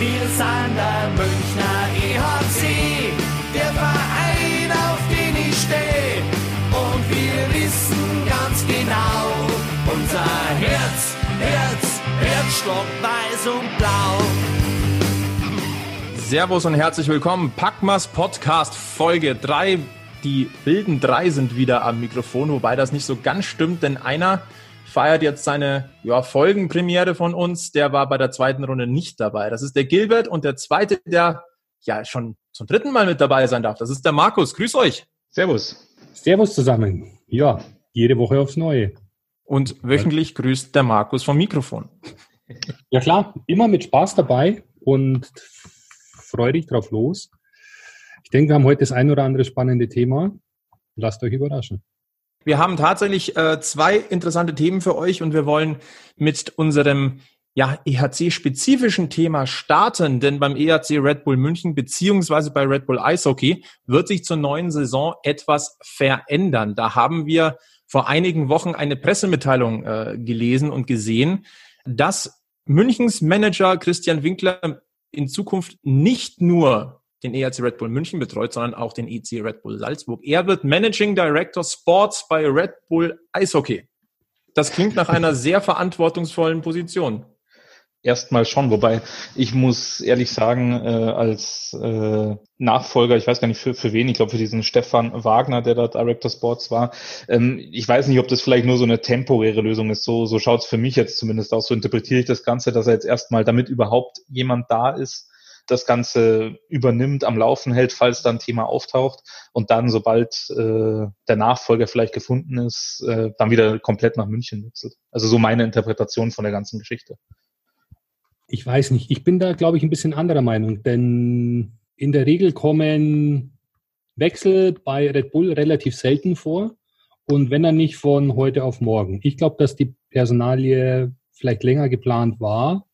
Wir sind der Münchner EHC, der Verein, auf den ich stehe. Und wir wissen ganz genau, unser Herz, Herz, Herzschlag weiß und blau. Servus und herzlich willkommen. Packmas Podcast Folge 3. Die wilden drei sind wieder am Mikrofon, wobei das nicht so ganz stimmt, denn einer feiert jetzt seine ja, Folgenpremiere von uns. Der war bei der zweiten Runde nicht dabei. Das ist der Gilbert und der zweite, der ja schon zum dritten Mal mit dabei sein darf. Das ist der Markus. Grüß euch. Servus. Servus zusammen. Ja, jede Woche aufs Neue. Und wöchentlich grüßt der Markus vom Mikrofon. Ja klar, immer mit Spaß dabei und freudig drauf los. Ich denke, wir haben heute das ein oder andere spannende Thema. Lasst euch überraschen. Wir haben tatsächlich äh, zwei interessante Themen für euch und wir wollen mit unserem ja, EHC-spezifischen Thema starten, denn beim EHC Red Bull München beziehungsweise bei Red Bull Eishockey wird sich zur neuen Saison etwas verändern. Da haben wir vor einigen Wochen eine Pressemitteilung äh, gelesen und gesehen, dass Münchens Manager Christian Winkler in Zukunft nicht nur den ERC Red Bull München betreut, sondern auch den EC Red Bull Salzburg. Er wird Managing Director Sports bei Red Bull Eishockey. Das klingt nach einer sehr verantwortungsvollen Position. Erstmal schon, wobei ich muss ehrlich sagen, äh, als äh, Nachfolger, ich weiß gar nicht für, für wen, ich glaube für diesen Stefan Wagner, der da Director Sports war, ähm, ich weiß nicht, ob das vielleicht nur so eine temporäre Lösung ist. So, so schaut es für mich jetzt zumindest aus. So interpretiere ich das Ganze, dass er jetzt erstmal, damit überhaupt jemand da ist, das Ganze übernimmt, am Laufen hält, falls da ein Thema auftaucht und dann, sobald äh, der Nachfolger vielleicht gefunden ist, äh, dann wieder komplett nach München wechselt. Also so meine Interpretation von der ganzen Geschichte. Ich weiß nicht. Ich bin da, glaube ich, ein bisschen anderer Meinung, denn in der Regel kommen Wechsel bei Red Bull relativ selten vor. Und wenn dann nicht von heute auf morgen. Ich glaube, dass die Personalie vielleicht länger geplant war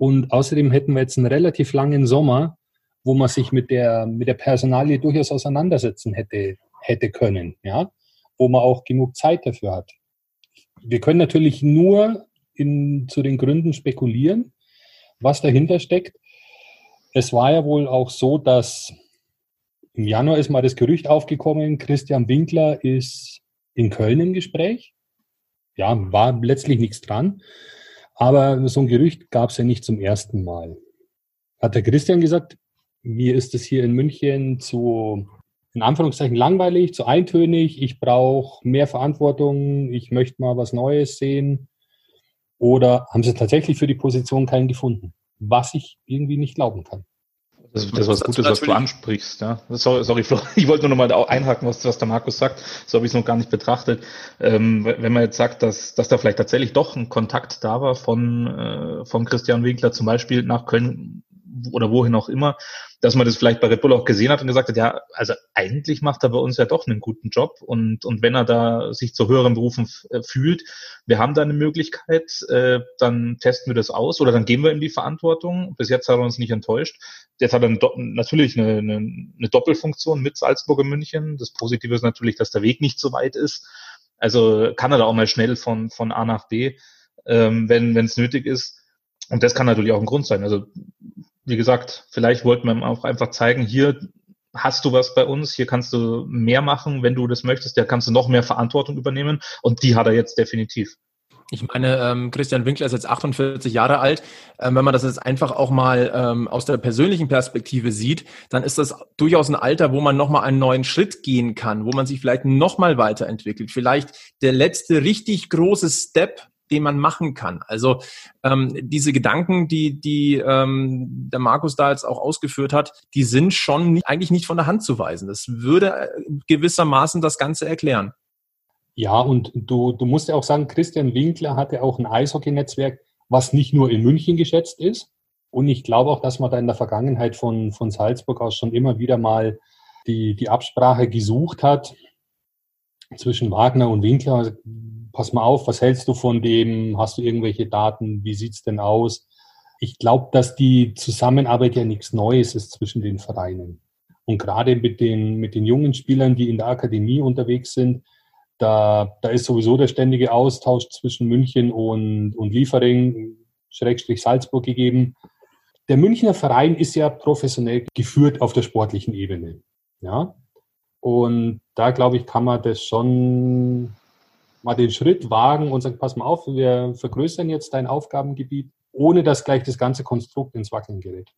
und außerdem hätten wir jetzt einen relativ langen Sommer, wo man sich mit der, mit der Personalie durchaus auseinandersetzen hätte, hätte können, ja, wo man auch genug Zeit dafür hat. Wir können natürlich nur in, zu den Gründen spekulieren, was dahinter steckt. Es war ja wohl auch so, dass im Januar ist mal das Gerücht aufgekommen, Christian Winkler ist in Köln im Gespräch. Ja, war letztlich nichts dran. Aber so ein Gerücht gab es ja nicht zum ersten Mal. Hat der Christian gesagt, mir ist es hier in München zu, in Anführungszeichen, langweilig, zu eintönig, ich brauche mehr Verantwortung, ich möchte mal was Neues sehen. Oder haben sie tatsächlich für die Position keinen gefunden? Was ich irgendwie nicht glauben kann. Das, das ist was Gutes, was du ansprichst. Ja. Sorry, sorry, Flo. Ich wollte nur noch mal einhaken, was, was der Markus sagt. So habe ich es noch gar nicht betrachtet. Ähm, wenn man jetzt sagt, dass, dass da vielleicht tatsächlich doch ein Kontakt da war von, äh, von Christian Winkler zum Beispiel nach Köln oder wohin auch immer, dass man das vielleicht bei Red Bull auch gesehen hat und gesagt hat, ja, also eigentlich macht er bei uns ja doch einen guten Job und, und wenn er da sich zu höheren Berufen äh, fühlt, wir haben da eine Möglichkeit, äh, dann testen wir das aus oder dann gehen wir in die Verantwortung. Bis jetzt hat er uns nicht enttäuscht. Jetzt hat er natürlich eine, eine, eine Doppelfunktion mit Salzburg und München. Das Positive ist natürlich, dass der Weg nicht so weit ist. Also kann er da auch mal schnell von, von A nach B, ähm, wenn es nötig ist. Und das kann natürlich auch ein Grund sein. Also wie gesagt, vielleicht wollten wir auch einfach zeigen, hier hast du was bei uns, hier kannst du mehr machen, wenn du das möchtest, da kannst du noch mehr Verantwortung übernehmen und die hat er jetzt definitiv. Ich meine, ähm, Christian Winkler ist jetzt 48 Jahre alt. Ähm, wenn man das jetzt einfach auch mal ähm, aus der persönlichen Perspektive sieht, dann ist das durchaus ein Alter, wo man nochmal einen neuen Schritt gehen kann, wo man sich vielleicht nochmal weiterentwickelt. Vielleicht der letzte richtig große Step den man machen kann. Also ähm, diese Gedanken, die, die ähm, der Markus da jetzt auch ausgeführt hat, die sind schon nicht, eigentlich nicht von der Hand zu weisen. Das würde äh, gewissermaßen das Ganze erklären. Ja, und du, du musst ja auch sagen, Christian Winkler hatte auch ein Eishockey-Netzwerk, was nicht nur in München geschätzt ist. Und ich glaube auch, dass man da in der Vergangenheit von, von Salzburg aus schon immer wieder mal die, die Absprache gesucht hat zwischen Wagner und Winkler pass mal auf, was hältst du von dem? Hast du irgendwelche Daten? Wie sieht's denn aus? Ich glaube, dass die Zusammenarbeit ja nichts Neues ist zwischen den Vereinen. Und gerade mit den, mit den jungen Spielern, die in der Akademie unterwegs sind, da, da ist sowieso der ständige Austausch zwischen München und, und Liefering, Schrägstrich Salzburg gegeben. der Münchner Verein ist ja professionell geführt auf der sportlichen Ebene. Ja. Und da glaube ich, kann man das schon mal den Schritt wagen und sagen, pass mal auf, wir vergrößern jetzt dein Aufgabengebiet, ohne dass gleich das ganze Konstrukt ins Wackeln gerät.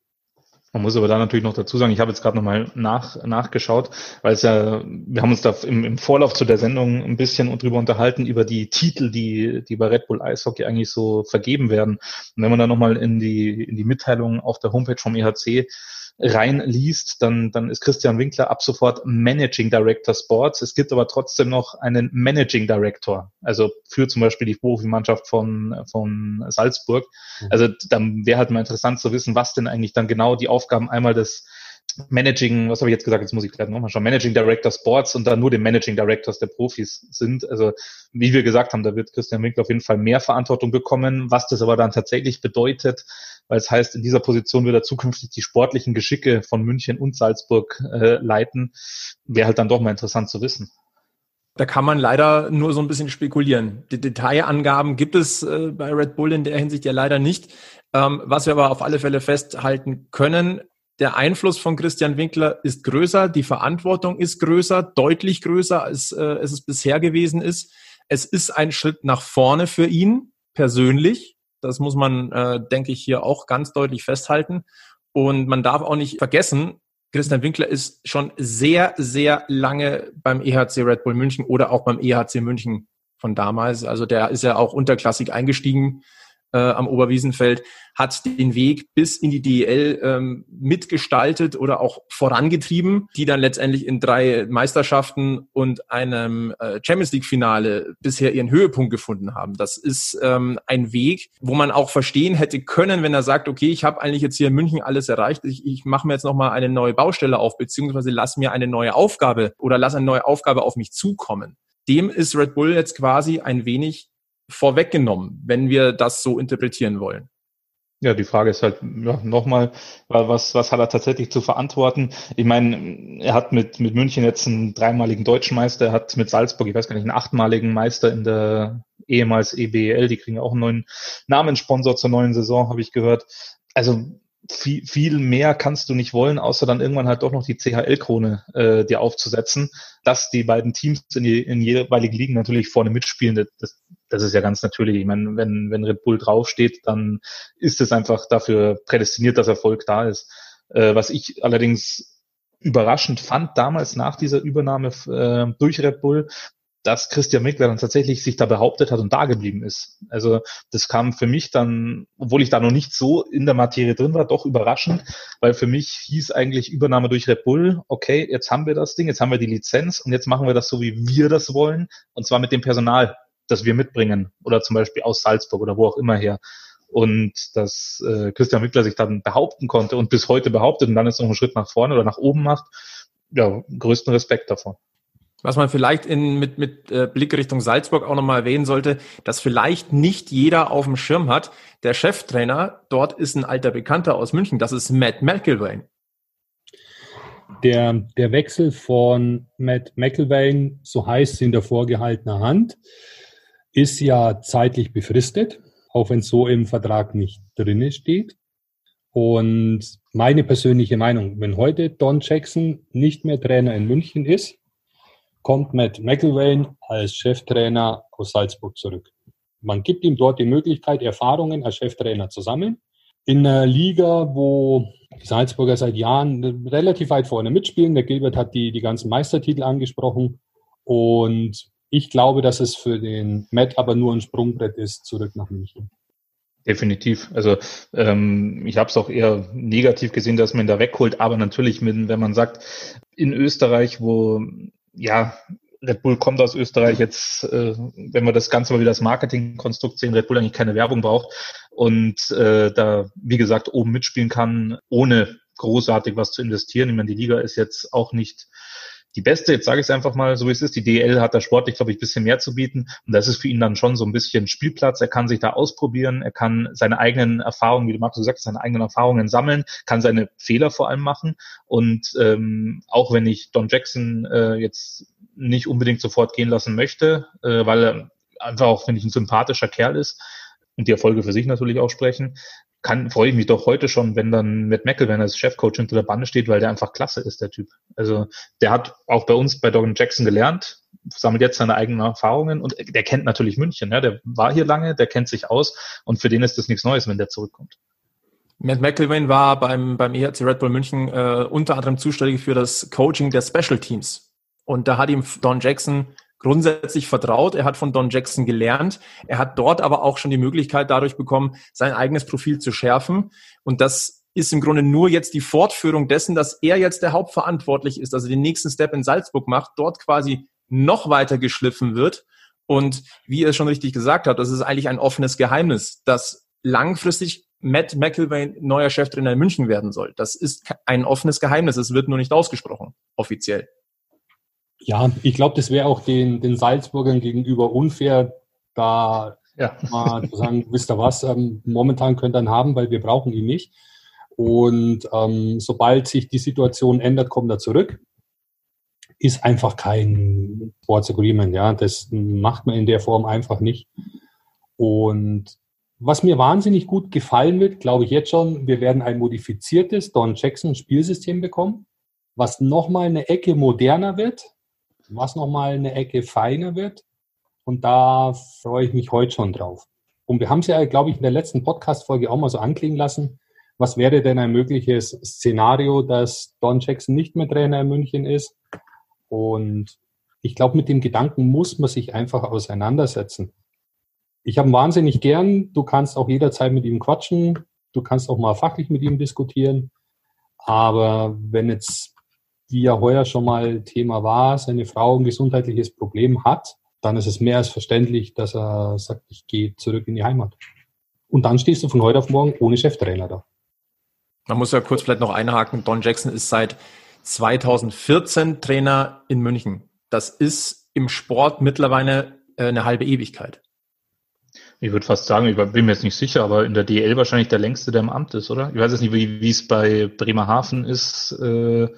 Man muss aber da natürlich noch dazu sagen, ich habe jetzt gerade nochmal nach, nachgeschaut, weil es ja, wir haben uns da im, im Vorlauf zu der Sendung ein bisschen drüber unterhalten, über die Titel, die, die bei Red Bull Eishockey eigentlich so vergeben werden. Und wenn man da nochmal in die, in die Mitteilungen auf der Homepage vom EHC reinliest, dann, dann ist Christian Winkler ab sofort Managing Director Sports. Es gibt aber trotzdem noch einen Managing Director, also für zum Beispiel die Profimannschaft von, von Salzburg. Mhm. Also dann wäre halt mal interessant zu wissen, was denn eigentlich dann genau die Aufgaben einmal des Managing, was habe ich jetzt gesagt, jetzt muss ich gerade nochmal schauen, Managing Director Sports und dann nur den Managing Directors der Profis sind. Also wie wir gesagt haben, da wird Christian Winkler auf jeden Fall mehr Verantwortung bekommen. Was das aber dann tatsächlich bedeutet, weil es heißt, in dieser Position wird er zukünftig die sportlichen Geschicke von München und Salzburg äh, leiten, wäre halt dann doch mal interessant zu wissen. Da kann man leider nur so ein bisschen spekulieren. Die Detailangaben gibt es äh, bei Red Bull in der Hinsicht ja leider nicht. Ähm, was wir aber auf alle Fälle festhalten können, der Einfluss von Christian Winkler ist größer, die Verantwortung ist größer, deutlich größer, als äh, es bisher gewesen ist. Es ist ein Schritt nach vorne für ihn persönlich. Das muss man, äh, denke ich, hier auch ganz deutlich festhalten. Und man darf auch nicht vergessen, Christian Winkler ist schon sehr, sehr lange beim EHC Red Bull München oder auch beim EHC München von damals. Also der ist ja auch unterklassig eingestiegen äh, am Oberwiesenfeld, hat den Weg bis in die DEL ähm, mitgestaltet oder auch vorangetrieben, die dann letztendlich in drei Meisterschaften und einem äh, Champions League-Finale bisher ihren Höhepunkt gefunden haben. Das ist ähm, ein Weg, wo man auch verstehen hätte können, wenn er sagt, okay, ich habe eigentlich jetzt hier in München alles erreicht, ich, ich mache mir jetzt nochmal eine neue Baustelle auf, beziehungsweise lass mir eine neue Aufgabe oder lass eine neue Aufgabe auf mich zukommen. Dem ist Red Bull jetzt quasi ein wenig vorweggenommen, wenn wir das so interpretieren wollen. Ja, die Frage ist halt ja, nochmal, was, was hat er tatsächlich zu verantworten? Ich meine, er hat mit, mit München jetzt einen dreimaligen deutschen Meister, er hat mit Salzburg, ich weiß gar nicht, einen achtmaligen Meister in der ehemals EBL, die kriegen auch einen neuen Namenssponsor zur neuen Saison, habe ich gehört. Also viel, viel mehr kannst du nicht wollen, außer dann irgendwann halt doch noch die CHL-Krone äh, dir aufzusetzen, dass die beiden Teams in, die, in jeweiligen Ligen natürlich vorne mitspielen. Das, das ist ja ganz natürlich. Ich meine, wenn, wenn Red Bull draufsteht, dann ist es einfach dafür prädestiniert, dass Erfolg da ist. Äh, was ich allerdings überraschend fand damals nach dieser Übernahme äh, durch Red Bull, dass Christian Mickler dann tatsächlich sich da behauptet hat und da geblieben ist. Also das kam für mich dann, obwohl ich da noch nicht so in der Materie drin war, doch überraschend, weil für mich hieß eigentlich Übernahme durch Red Bull, okay, jetzt haben wir das Ding, jetzt haben wir die Lizenz und jetzt machen wir das so, wie wir das wollen, und zwar mit dem Personal, das wir mitbringen oder zum Beispiel aus Salzburg oder wo auch immer her. Und dass äh, Christian Mickler sich dann behaupten konnte und bis heute behauptet und dann jetzt noch einen Schritt nach vorne oder nach oben macht, ja, größten Respekt davon. Was man vielleicht in, mit, mit äh, Blick Richtung Salzburg auch nochmal erwähnen sollte, dass vielleicht nicht jeder auf dem Schirm hat. Der Cheftrainer dort ist ein alter Bekannter aus München, das ist Matt McIlvain. Der, der Wechsel von Matt McIlvain, so heißt es in der vorgehaltener Hand, ist ja zeitlich befristet, auch wenn es so im Vertrag nicht drinne steht. Und meine persönliche Meinung, wenn heute Don Jackson nicht mehr Trainer in München ist, kommt Matt McIlvain als Cheftrainer aus Salzburg zurück. Man gibt ihm dort die Möglichkeit, Erfahrungen als Cheftrainer zu sammeln. In einer Liga, wo die Salzburger seit Jahren relativ weit vorne mitspielen. Der Gilbert hat die, die ganzen Meistertitel angesprochen. Und ich glaube, dass es für den Matt aber nur ein Sprungbrett ist, zurück nach München. Definitiv. Also ähm, ich habe es auch eher negativ gesehen, dass man da wegholt. Aber natürlich, mit, wenn man sagt, in Österreich, wo ja, Red Bull kommt aus Österreich jetzt, äh, wenn wir das Ganze mal wieder das Marketingkonstrukt sehen, Red Bull eigentlich keine Werbung braucht und äh, da, wie gesagt, oben mitspielen kann, ohne großartig was zu investieren. Ich meine, die Liga ist jetzt auch nicht die beste, jetzt sage ich es einfach mal so wie es ist. Die DL hat da sportlich, glaube ich, bisschen mehr zu bieten. Und das ist für ihn dann schon so ein bisschen Spielplatz. Er kann sich da ausprobieren, er kann seine eigenen Erfahrungen, wie du Markus gesagt hast, seine eigenen Erfahrungen sammeln, kann seine Fehler vor allem machen. Und ähm, auch wenn ich Don Jackson äh, jetzt nicht unbedingt sofort gehen lassen möchte, äh, weil er einfach auch, finde ich, ein sympathischer Kerl ist und die Erfolge für sich natürlich auch sprechen, kann, freue ich mich doch heute schon, wenn dann mit McElwain als Chefcoach hinter der Bande steht, weil der einfach klasse ist, der Typ. Also der hat auch bei uns bei Dogan Jackson gelernt, sammelt jetzt seine eigenen Erfahrungen und der kennt natürlich München, ja, der war hier lange, der kennt sich aus und für den ist das nichts Neues, wenn der zurückkommt. Matt McElwain war beim, beim EHC Red Bull München äh, unter anderem zuständig für das Coaching der Special Teams. Und da hat ihm Don Jackson grundsätzlich vertraut. Er hat von Don Jackson gelernt. Er hat dort aber auch schon die Möglichkeit dadurch bekommen, sein eigenes Profil zu schärfen. Und das ist im Grunde nur jetzt die Fortführung dessen, dass er jetzt der Hauptverantwortlich ist, also den nächsten Step in Salzburg macht, dort quasi noch weiter geschliffen wird. Und wie ihr schon richtig gesagt habt, das ist eigentlich ein offenes Geheimnis, dass langfristig Matt McIlvain neuer Cheftrainer in München werden soll. Das ist ein offenes Geheimnis. Es wird nur nicht ausgesprochen, offiziell. Ja, ich glaube, das wäre auch den, den Salzburgern gegenüber unfair, da ja. mal zu sagen, wisst ihr was, ähm, momentan könnt ihr ihn haben, weil wir brauchen ihn nicht. Und ähm, sobald sich die Situation ändert, kommt er zurück. Ist einfach kein Sports Agreement, ja. Das macht man in der Form einfach nicht. Und was mir wahnsinnig gut gefallen wird, glaube ich jetzt schon, wir werden ein modifiziertes Don Jackson Spielsystem bekommen, was nochmal eine Ecke moderner wird, was nochmal eine Ecke feiner wird. Und da freue ich mich heute schon drauf. Und wir haben es ja, glaube ich, in der letzten Podcast-Folge auch mal so anklingen lassen. Was wäre denn ein mögliches Szenario, dass Don Jackson nicht mehr Trainer in München ist? Und ich glaube, mit dem Gedanken muss man sich einfach auseinandersetzen. Ich habe wahnsinnig gern. Du kannst auch jederzeit mit ihm quatschen. Du kannst auch mal fachlich mit ihm diskutieren. Aber wenn jetzt die ja heuer schon mal Thema war, seine Frau ein gesundheitliches Problem hat, dann ist es mehr als verständlich, dass er sagt, ich gehe zurück in die Heimat. Und dann stehst du von heute auf morgen ohne Cheftrainer da. Man muss ja kurz vielleicht noch einhaken. Don Jackson ist seit 2014 Trainer in München. Das ist im Sport mittlerweile äh, eine halbe Ewigkeit. Ich würde fast sagen, ich bin mir jetzt nicht sicher, aber in der DL wahrscheinlich der längste, der im Amt ist, oder? Ich weiß jetzt nicht, wie, wie es bei Bremerhaven ist. Äh,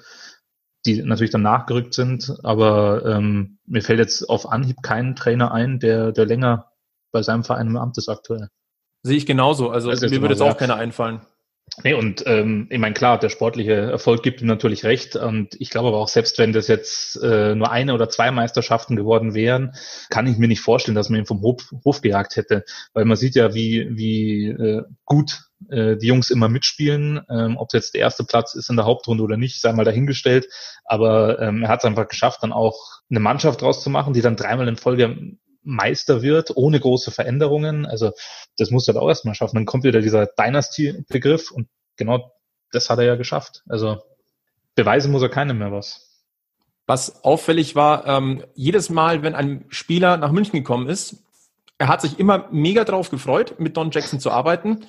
die natürlich dann nachgerückt sind. Aber ähm, mir fällt jetzt auf Anhieb kein Trainer ein, der, der länger bei seinem Verein im Amt ist aktuell. Sehe ich genauso. Also mir würde jetzt auch keiner einfallen. Nee, und ähm, ich meine, klar, der sportliche Erfolg gibt ihm natürlich recht. Und ich glaube aber auch, selbst wenn das jetzt äh, nur eine oder zwei Meisterschaften geworden wären, kann ich mir nicht vorstellen, dass man ihn vom Hof, Hof gejagt hätte. Weil man sieht ja, wie, wie äh, gut äh, die Jungs immer mitspielen. Ähm, Ob es jetzt der erste Platz ist in der Hauptrunde oder nicht, sei mal dahingestellt. Aber ähm, er hat es einfach geschafft, dann auch eine Mannschaft draus zu machen, die dann dreimal in Folge Meister wird, ohne große Veränderungen. Also das muss er auch erstmal schaffen. Dann kommt wieder dieser Dynasty-Begriff und genau das hat er ja geschafft. Also beweisen muss er keinem mehr was. Was auffällig war, ähm, jedes Mal, wenn ein Spieler nach München gekommen ist, er hat sich immer mega drauf gefreut, mit Don Jackson zu arbeiten.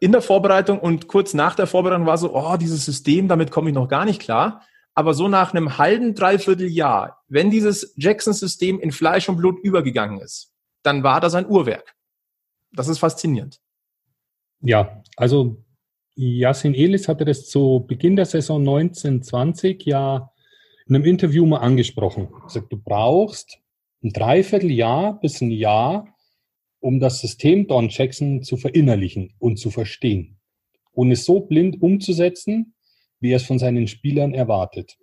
In der Vorbereitung und kurz nach der Vorbereitung war so, oh, dieses System, damit komme ich noch gar nicht klar. Aber so nach einem halben, dreiviertel Jahr, wenn dieses Jackson-System in Fleisch und Blut übergegangen ist, dann war das ein Uhrwerk. Das ist faszinierend. Ja, also Yasin Elis hatte das zu Beginn der Saison 1920 ja in einem Interview mal angesprochen. Er sagt, du brauchst ein Dreivierteljahr bis ein Jahr, um das System Don Jackson zu verinnerlichen und zu verstehen und es so blind umzusetzen, wie er es von seinen Spielern erwartet.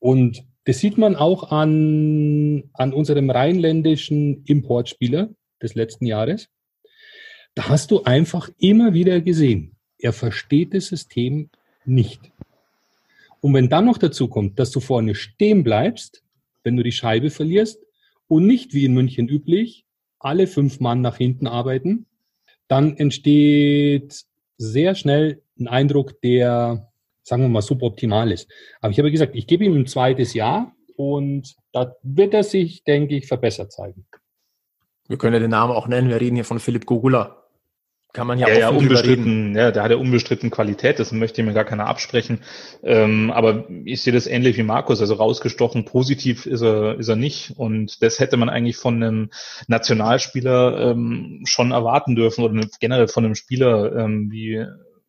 Und das sieht man auch an, an unserem rheinländischen Importspieler des letzten Jahres. Da hast du einfach immer wieder gesehen, er versteht das System nicht. Und wenn dann noch dazu kommt, dass du vorne stehen bleibst, wenn du die Scheibe verlierst und nicht wie in München üblich alle fünf Mann nach hinten arbeiten, dann entsteht sehr schnell ein Eindruck, der sagen wir mal, suboptimal ist. Aber ich habe gesagt, ich gebe ihm ein zweites Jahr und da wird er sich, denke ich, verbessert zeigen. Wir können ja den Namen auch nennen. Wir reden hier von Philipp Gogula. Kann man ja, ja, ja unbestritten, ja, der hat ja unbestritten Qualität, das möchte mir gar keiner absprechen. Ähm, aber ich sehe das ähnlich wie Markus, also rausgestochen positiv ist er, ist er nicht. Und das hätte man eigentlich von einem Nationalspieler ähm, schon erwarten dürfen oder generell von einem Spieler ähm, wie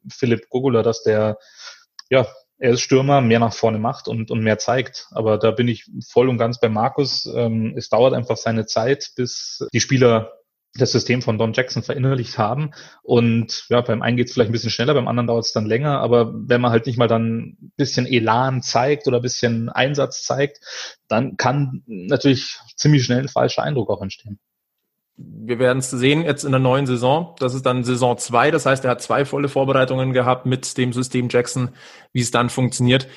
Philipp Gogula, dass der ja, er ist Stürmer, mehr nach vorne macht und, und mehr zeigt. Aber da bin ich voll und ganz bei Markus. Ähm, es dauert einfach seine Zeit, bis die Spieler das System von Don Jackson verinnerlicht haben. Und ja, beim einen geht es vielleicht ein bisschen schneller, beim anderen dauert es dann länger. Aber wenn man halt nicht mal dann ein bisschen Elan zeigt oder ein bisschen Einsatz zeigt, dann kann natürlich ziemlich schnell ein falscher Eindruck auch entstehen. Wir werden es sehen jetzt in der neuen Saison. Das ist dann Saison zwei. Das heißt, er hat zwei volle Vorbereitungen gehabt mit dem System Jackson, wie es dann funktioniert.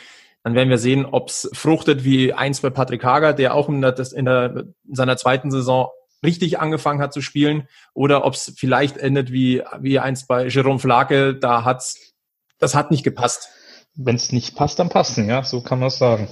Dann werden wir sehen, ob es fruchtet wie eins bei Patrick Hager, der auch in, der, in, der, in seiner zweiten Saison richtig angefangen hat zu spielen oder ob es vielleicht endet wie, wie eins bei Jerome Flake, da hat's, das hat nicht gepasst. Wenn es nicht passt, dann passen, ja, so kann man es sagen.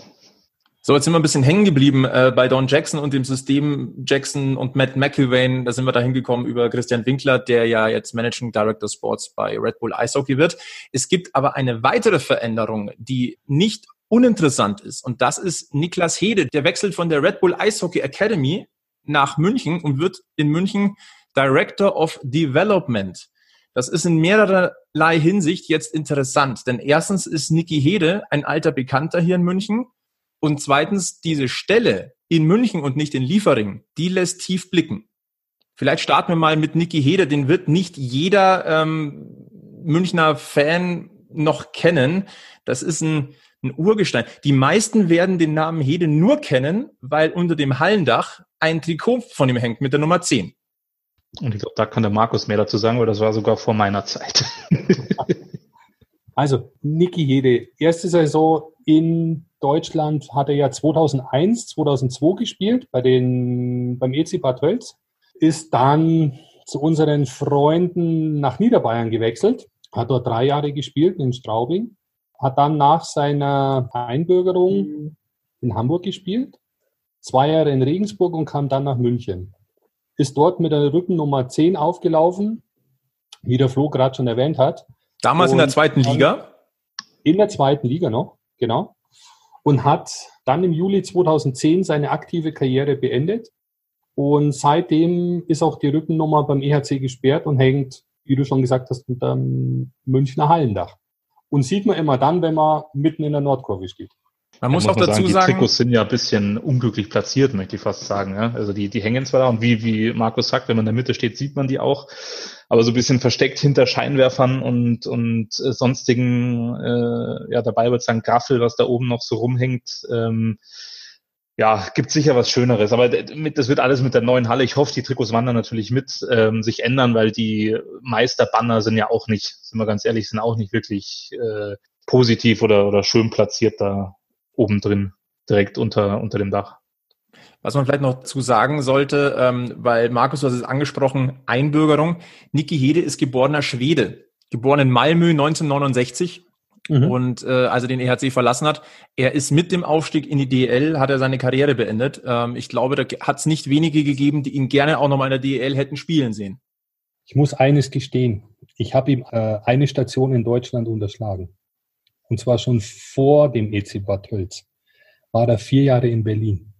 So, jetzt sind wir ein bisschen hängen geblieben äh, bei Don Jackson und dem System Jackson und Matt McIlvain. Da sind wir da hingekommen über Christian Winkler, der ja jetzt Managing Director Sports bei Red Bull Eishockey wird. Es gibt aber eine weitere Veränderung, die nicht uninteressant ist. Und das ist Niklas Hede. Der wechselt von der Red Bull Eishockey Academy nach München und wird in München Director of Development. Das ist in mehrerlei Hinsicht jetzt interessant, denn erstens ist Niki Hede ein alter Bekannter hier in München und zweitens diese Stelle in München und nicht in Liefering, die lässt tief blicken. Vielleicht starten wir mal mit Niki Hede, den wird nicht jeder ähm, Münchner Fan noch kennen. Das ist ein ein Urgestein. Die meisten werden den Namen Hede nur kennen, weil unter dem Hallendach ein Trikot von ihm hängt mit der Nummer 10. Und ich glaube, da kann der Markus mehr dazu sagen, weil das war sogar vor meiner Zeit. also, Niki Hede, erste Saison in Deutschland hat er ja 2001, 2002 gespielt bei den, beim EC Bad Tölz, ist dann zu unseren Freunden nach Niederbayern gewechselt, hat dort drei Jahre gespielt in Straubing hat dann nach seiner Einbürgerung in Hamburg gespielt, zwei Jahre in Regensburg und kam dann nach München. Ist dort mit der Rückennummer 10 aufgelaufen, wie der Flo gerade schon erwähnt hat. Damals und in der zweiten Liga? In der zweiten Liga noch, genau. Und hat dann im Juli 2010 seine aktive Karriere beendet. Und seitdem ist auch die Rückennummer beim EHC gesperrt und hängt, wie du schon gesagt hast, unter dem Münchner Hallendach. Und sieht man immer dann, wenn man mitten in der Nordkurve steht. Man muss, muss auch man dazu sagen, sagen, die Trikots sind ja ein bisschen unglücklich platziert, möchte ich fast sagen. Ja? Also die, die hängen zwar da und wie, wie Markus sagt, wenn man in der Mitte steht, sieht man die auch, aber so ein bisschen versteckt hinter Scheinwerfern und, und äh, sonstigen, äh, ja, dabei wird sagen Graffel, was da oben noch so rumhängt. Ähm, ja, gibt sicher was Schöneres. Aber das wird alles mit der neuen Halle. Ich hoffe, die Trikots wandern natürlich mit ähm, sich ändern, weil die Meisterbanner sind ja auch nicht, sind wir ganz ehrlich, sind auch nicht wirklich äh, positiv oder, oder schön platziert da oben drin, direkt unter, unter dem Dach. Was man vielleicht noch zu sagen sollte, ähm, weil Markus, du hast es angesprochen, Einbürgerung. Niki Hede ist geborener Schwede, geboren in Malmö 1969 mhm. und äh, als er den EHC verlassen hat. Er ist mit dem Aufstieg in die DL, hat er seine Karriere beendet. Ähm, ich glaube, da hat es nicht wenige gegeben, die ihn gerne auch nochmal in der DL hätten spielen sehen. Ich muss eines gestehen. Ich habe ihm äh, eine Station in Deutschland unterschlagen. Und zwar schon vor dem EC Bad Tölz. War er vier Jahre in Berlin.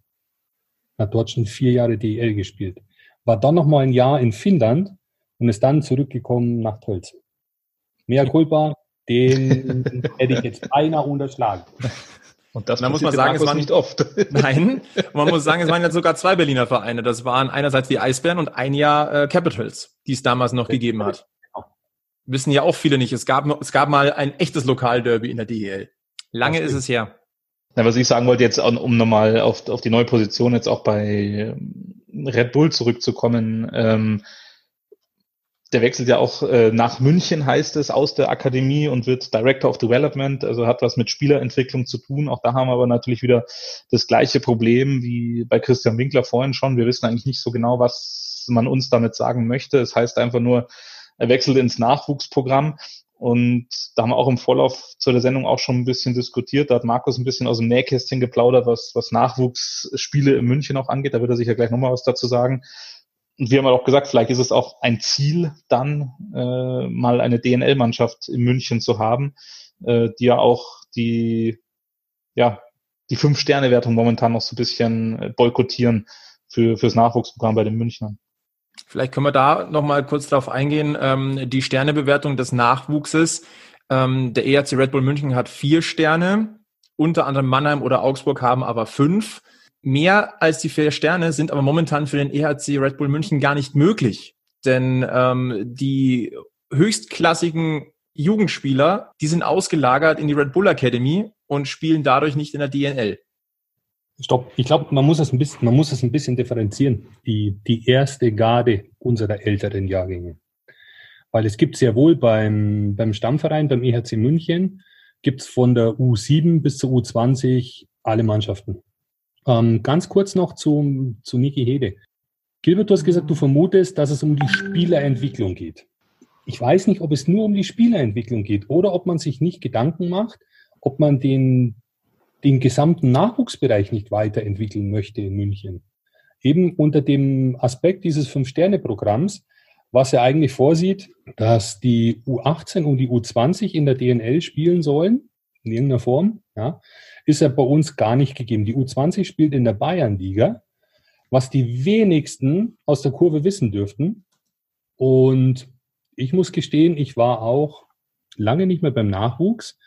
Hat dort schon vier Jahre DL gespielt. War dann noch mal ein Jahr in Finnland und ist dann zurückgekommen nach Tölz. Mehr Culpa, den hätte ich jetzt beinahe unterschlagen. Und das muss man sagen, es war nicht oft. Nein, man muss sagen, es waren jetzt sogar zwei Berliner Vereine. Das waren einerseits die Eisbären und ein Jahr äh, Capitals, die es damals noch gegeben hat. Wissen ja auch viele nicht. Es gab, es gab mal ein echtes Lokalderby in der DEL. Lange ist es her. Ja, was ich sagen wollte jetzt, um nochmal auf, auf die neue Position jetzt auch bei ähm, Red Bull zurückzukommen, ähm, der wechselt ja auch äh, nach München, heißt es, aus der Akademie und wird Director of Development, also hat was mit Spielerentwicklung zu tun. Auch da haben wir aber natürlich wieder das gleiche Problem wie bei Christian Winkler vorhin schon. Wir wissen eigentlich nicht so genau, was man uns damit sagen möchte. Es heißt einfach nur, er wechselt ins Nachwuchsprogramm. Und da haben wir auch im Vorlauf zu der Sendung auch schon ein bisschen diskutiert. Da hat Markus ein bisschen aus dem Nähkästchen geplaudert, was, was Nachwuchsspiele in München auch angeht. Da wird er sicher gleich nochmal was dazu sagen. Und wir haben auch gesagt, vielleicht ist es auch ein Ziel, dann äh, mal eine DNL-Mannschaft in München zu haben, äh, die ja auch die, ja, die Fünf-Sterne-Wertung momentan noch so ein bisschen äh, boykottieren für fürs Nachwuchsprogramm bei den Münchnern. Vielleicht können wir da noch mal kurz drauf eingehen. Ähm, die Sternebewertung des Nachwuchses. Ähm, der ERC Red Bull München hat vier Sterne. Unter anderem Mannheim oder Augsburg haben aber fünf. mehr als die vier Sterne sind aber momentan für den EHC Red Bull München gar nicht möglich. Denn ähm, die höchstklassigen Jugendspieler, die sind ausgelagert in die Red Bull Academy und spielen dadurch nicht in der DNL. Stopp. Ich glaube, man muss es ein bisschen, man muss es ein bisschen differenzieren. Die, die erste Garde unserer älteren Jahrgänge. Weil es gibt sehr wohl beim, beim Stammverein, beim EHC München, gibt's von der U7 bis zur U20 alle Mannschaften. Ähm, ganz kurz noch zu, zu Niki Hede. Gilbert, du hast gesagt, du vermutest, dass es um die Spielerentwicklung geht. Ich weiß nicht, ob es nur um die Spielerentwicklung geht oder ob man sich nicht Gedanken macht, ob man den, den gesamten Nachwuchsbereich nicht weiterentwickeln möchte in München. Eben unter dem Aspekt dieses Fünf-Sterne-Programms, was er eigentlich vorsieht, dass die U18 und die U20 in der DNL spielen sollen, in irgendeiner Form, ja, ist ja bei uns gar nicht gegeben. Die U20 spielt in der Bayernliga, was die wenigsten aus der Kurve wissen dürften. Und ich muss gestehen, ich war auch lange nicht mehr beim Nachwuchs.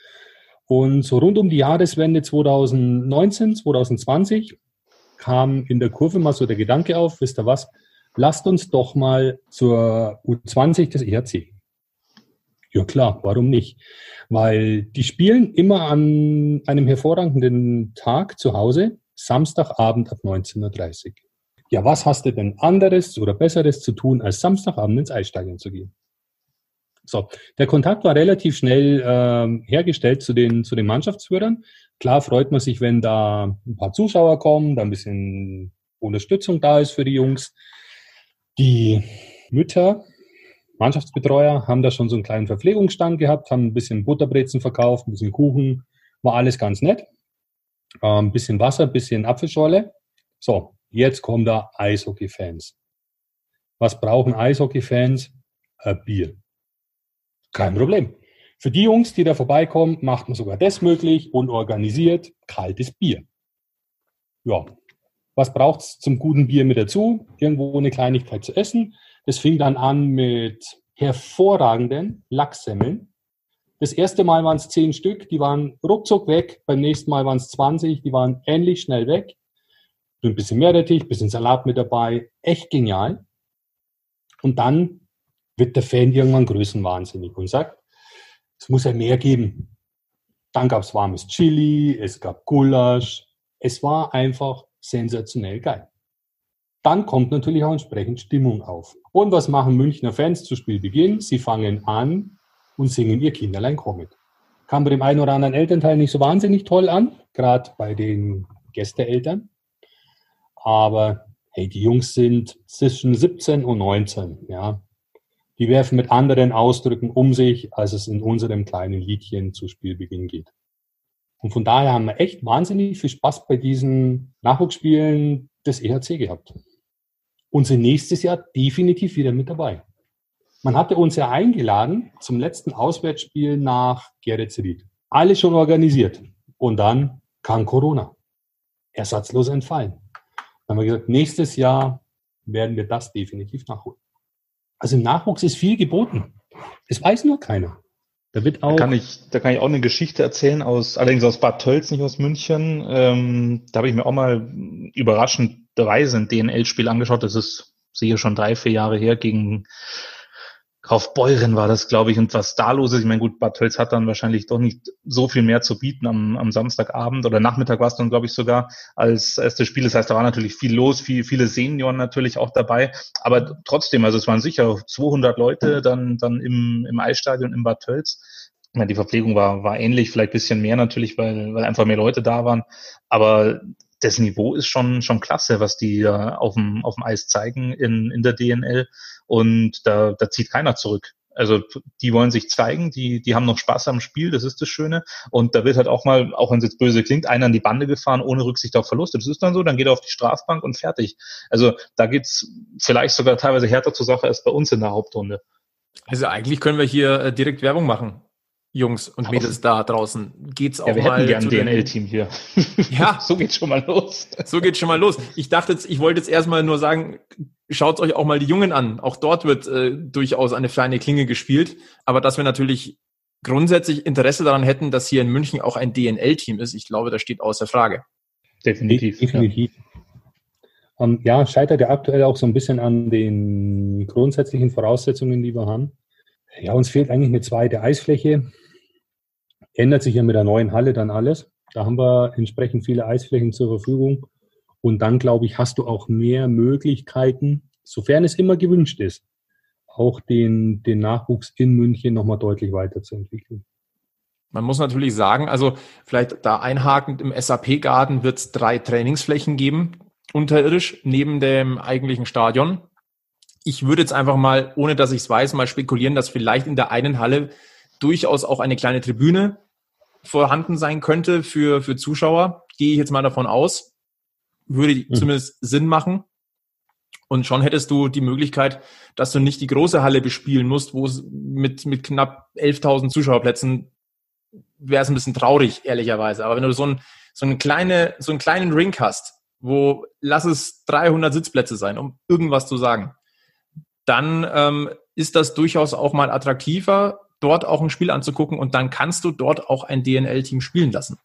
Und so rund um die Jahreswende 2019, 2020 kam in der Kurve mal so der Gedanke auf, wisst ihr was, lasst uns doch mal zur U20 des ERC. Ja klar, warum nicht? Weil die spielen immer an einem hervorragenden Tag zu Hause, Samstagabend ab 19.30 Uhr. Ja, was hast du denn anderes oder besseres zu tun, als Samstagabend ins Eisstadion zu gehen? So, der Kontakt war relativ schnell ähm, hergestellt zu den, zu den Mannschaftsführern. Klar freut man sich, wenn da ein paar Zuschauer kommen, da ein bisschen Unterstützung da ist für die Jungs. Die Mütter, Mannschaftsbetreuer, haben da schon so einen kleinen Verpflegungsstand gehabt, haben ein bisschen Butterbrezen verkauft, ein bisschen Kuchen, war alles ganz nett. Ein ähm, bisschen Wasser, ein bisschen Apfelschorle. So, jetzt kommen da Eishockey-Fans. Was brauchen Eishockey-Fans? Ein Bier. Kein Problem. Für die Jungs, die da vorbeikommen, macht man sogar das möglich und organisiert kaltes Bier. Ja, was braucht's zum guten Bier mit dazu? Irgendwo eine Kleinigkeit zu essen. Das fing dann an mit hervorragenden Lachssemmeln. Das erste Mal waren es zehn Stück, die waren ruckzuck weg. Beim nächsten Mal waren es 20, die waren ähnlich schnell weg. Ein bisschen Meerrettich, bisschen Salat mit dabei. Echt genial. Und dann wird der Fan irgendwann größenwahnsinnig und sagt, es muss ja mehr geben. Dann gab es warmes Chili, es gab Gulasch. Es war einfach sensationell geil. Dann kommt natürlich auch entsprechend Stimmung auf. Und was machen Münchner Fans zu Spielbeginn? Sie fangen an und singen ihr Kinderlein Comet. Kam bei dem einen oder anderen Elternteil nicht so wahnsinnig toll an, gerade bei den Gästeeltern. Aber hey, die Jungs sind zwischen 17 und 19, ja. Die werfen mit anderen Ausdrücken um sich, als es in unserem kleinen Liedchen zu Spielbeginn geht. Und von daher haben wir echt wahnsinnig viel Spaß bei diesen Nachwuchsspielen des EHC gehabt. Und sind nächstes Jahr definitiv wieder mit dabei. Man hatte uns ja eingeladen zum letzten Auswärtsspiel nach Geretsried. Alles schon organisiert. Und dann kam Corona. Ersatzlos entfallen. Dann haben wir gesagt, nächstes Jahr werden wir das definitiv nachholen. Also im Nachwuchs ist viel geboten. Das weiß nur keiner. Da wird auch. Da kann ich, da kann ich auch eine Geschichte erzählen aus, allerdings aus Bad Tölz, nicht aus München. Ähm, da habe ich mir auch mal überraschenderweise ein DNL-Spiel angeschaut. Das ist sicher schon drei, vier Jahre her gegen Kaufbeuren war das, glaube ich, und was da los ist. Ich meine, gut, Bad Tölz hat dann wahrscheinlich doch nicht so viel mehr zu bieten am, am Samstagabend oder Nachmittag war es dann, glaube ich, sogar als erstes Spiel. Das heißt, da war natürlich viel los, viel, viele Senioren natürlich auch dabei. Aber trotzdem, also es waren sicher 200 Leute dann, dann im, im Eisstadion in Bad Tölz. Ich meine, die Verpflegung war, war ähnlich, vielleicht bisschen mehr natürlich, weil, weil einfach mehr Leute da waren. Aber das Niveau ist schon, schon klasse, was die auf, dem, auf dem Eis zeigen in, in der DNL. Und da, da zieht keiner zurück. Also die wollen sich zeigen, die, die haben noch Spaß am Spiel, das ist das Schöne. Und da wird halt auch mal, auch wenn es jetzt böse klingt, einer an die Bande gefahren, ohne Rücksicht auf Verluste. Das ist dann so, dann geht er auf die Strafbank und fertig. Also da geht's vielleicht sogar teilweise härter zur Sache als bei uns in der Hauptrunde. Also eigentlich können wir hier äh, direkt Werbung machen. Jungs und Mädels da draußen. Geht's auch ja, wir mal hätten gern ein DNL-Team hier. Ja. so geht's schon mal los. So geht's schon mal los. Ich dachte jetzt, ich wollte jetzt erstmal nur sagen, schaut euch auch mal die Jungen an. Auch dort wird äh, durchaus eine feine Klinge gespielt. Aber dass wir natürlich grundsätzlich Interesse daran hätten, dass hier in München auch ein DNL-Team ist, ich glaube, das steht außer Frage. Definitiv. Definitiv. Ja. Um, ähm, ja, scheitert ja aktuell auch so ein bisschen an den grundsätzlichen Voraussetzungen, die wir haben. Ja, uns fehlt eigentlich eine zweite Eisfläche. Ändert sich ja mit der neuen Halle dann alles. Da haben wir entsprechend viele Eisflächen zur Verfügung. Und dann, glaube ich, hast du auch mehr Möglichkeiten, sofern es immer gewünscht ist, auch den, den Nachwuchs in München nochmal deutlich weiterzuentwickeln. Man muss natürlich sagen, also vielleicht da einhakend im SAP-Garten wird es drei Trainingsflächen geben, unterirdisch, neben dem eigentlichen Stadion. Ich würde jetzt einfach mal, ohne dass ich es weiß, mal spekulieren, dass vielleicht in der einen Halle durchaus auch eine kleine Tribüne vorhanden sein könnte für, für Zuschauer. Gehe ich jetzt mal davon aus. Würde mhm. zumindest Sinn machen. Und schon hättest du die Möglichkeit, dass du nicht die große Halle bespielen musst, wo es mit, mit knapp 11.000 Zuschauerplätzen wäre es ein bisschen traurig, ehrlicherweise. Aber wenn du so, ein, so, eine kleine, so einen kleinen Ring hast, wo lass es 300 Sitzplätze sein, um irgendwas zu sagen, dann ähm, ist das durchaus auch mal attraktiver, dort auch ein Spiel anzugucken und dann kannst du dort auch ein DNL-Team spielen lassen.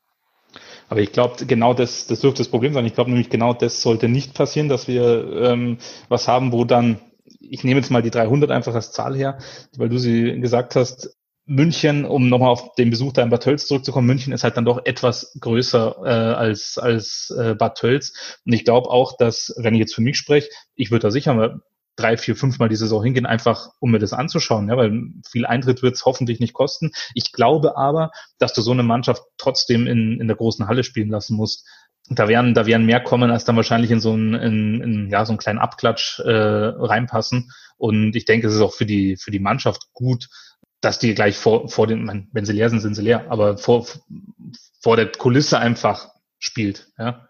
Aber ich glaube, genau das, das dürfte das Problem sein. Ich glaube nämlich, genau das sollte nicht passieren, dass wir ähm, was haben, wo dann, ich nehme jetzt mal die 300 einfach als Zahl her, weil du sie gesagt hast, München, um nochmal auf den Besuch da in Bad Tölz zurückzukommen, München ist halt dann doch etwas größer äh, als, als äh, Bad Tölz. Und ich glaube auch, dass, wenn ich jetzt für mich spreche, ich würde da sicher mal drei, vier, fünf Mal die Saison hingehen, einfach um mir das anzuschauen, ja, weil viel Eintritt wird es hoffentlich nicht kosten. Ich glaube aber, dass du so eine Mannschaft trotzdem in, in der großen Halle spielen lassen musst. Da werden, da werden mehr kommen, als dann wahrscheinlich in so einen, in, in, ja, so einen kleinen Abklatsch äh, reinpassen. Und ich denke, es ist auch für die, für die Mannschaft gut, dass die gleich vor, vor den, wenn sie leer sind, sind sie leer, aber vor, vor der Kulisse einfach spielt, ja.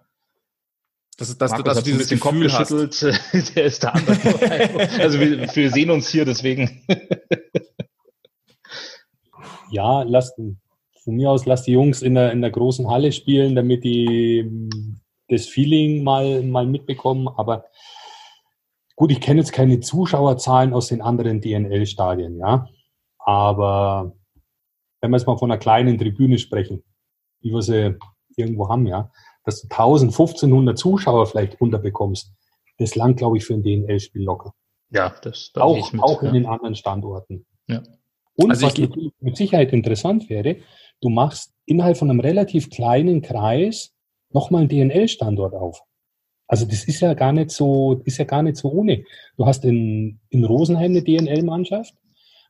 Das ist, dass Markus du, dass du dieses ein Gefühl Kopf geschüttelt, der ist da andere. also wir, wir sehen uns hier, deswegen. ja, lasst, von mir aus, lass die Jungs in der, in der großen Halle spielen, damit die das Feeling mal, mal mitbekommen. Aber gut, ich kenne jetzt keine Zuschauerzahlen aus den anderen DNL-Stadien, ja. Aber wenn wir jetzt mal von einer kleinen Tribüne sprechen, wie wir sie irgendwo haben, ja, dass du 1000, 1500 Zuschauer vielleicht unterbekommst, das langt, glaube ich, für ein DNL-Spiel locker. Ja, das auch, ich mit, auch ja. in den anderen Standorten. Ja. Und also was mit Sicherheit interessant wäre, du machst innerhalb von einem relativ kleinen Kreis nochmal einen DNL-Standort auf. Also das ist ja gar nicht so, ist ja gar nicht so ohne. Du hast in, in Rosenheim eine DNL-Mannschaft,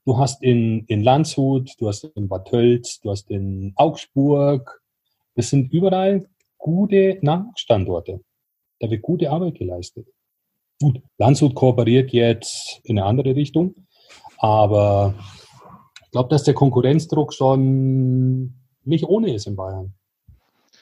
Du hast in, in Landshut, du hast in Bad Tölz, du hast in Augsburg. Das sind überall gute Nachwuchsstandorte. Da wird gute Arbeit geleistet. Gut, Landshut kooperiert jetzt in eine andere Richtung, aber ich glaube, dass der Konkurrenzdruck schon nicht ohne ist in Bayern.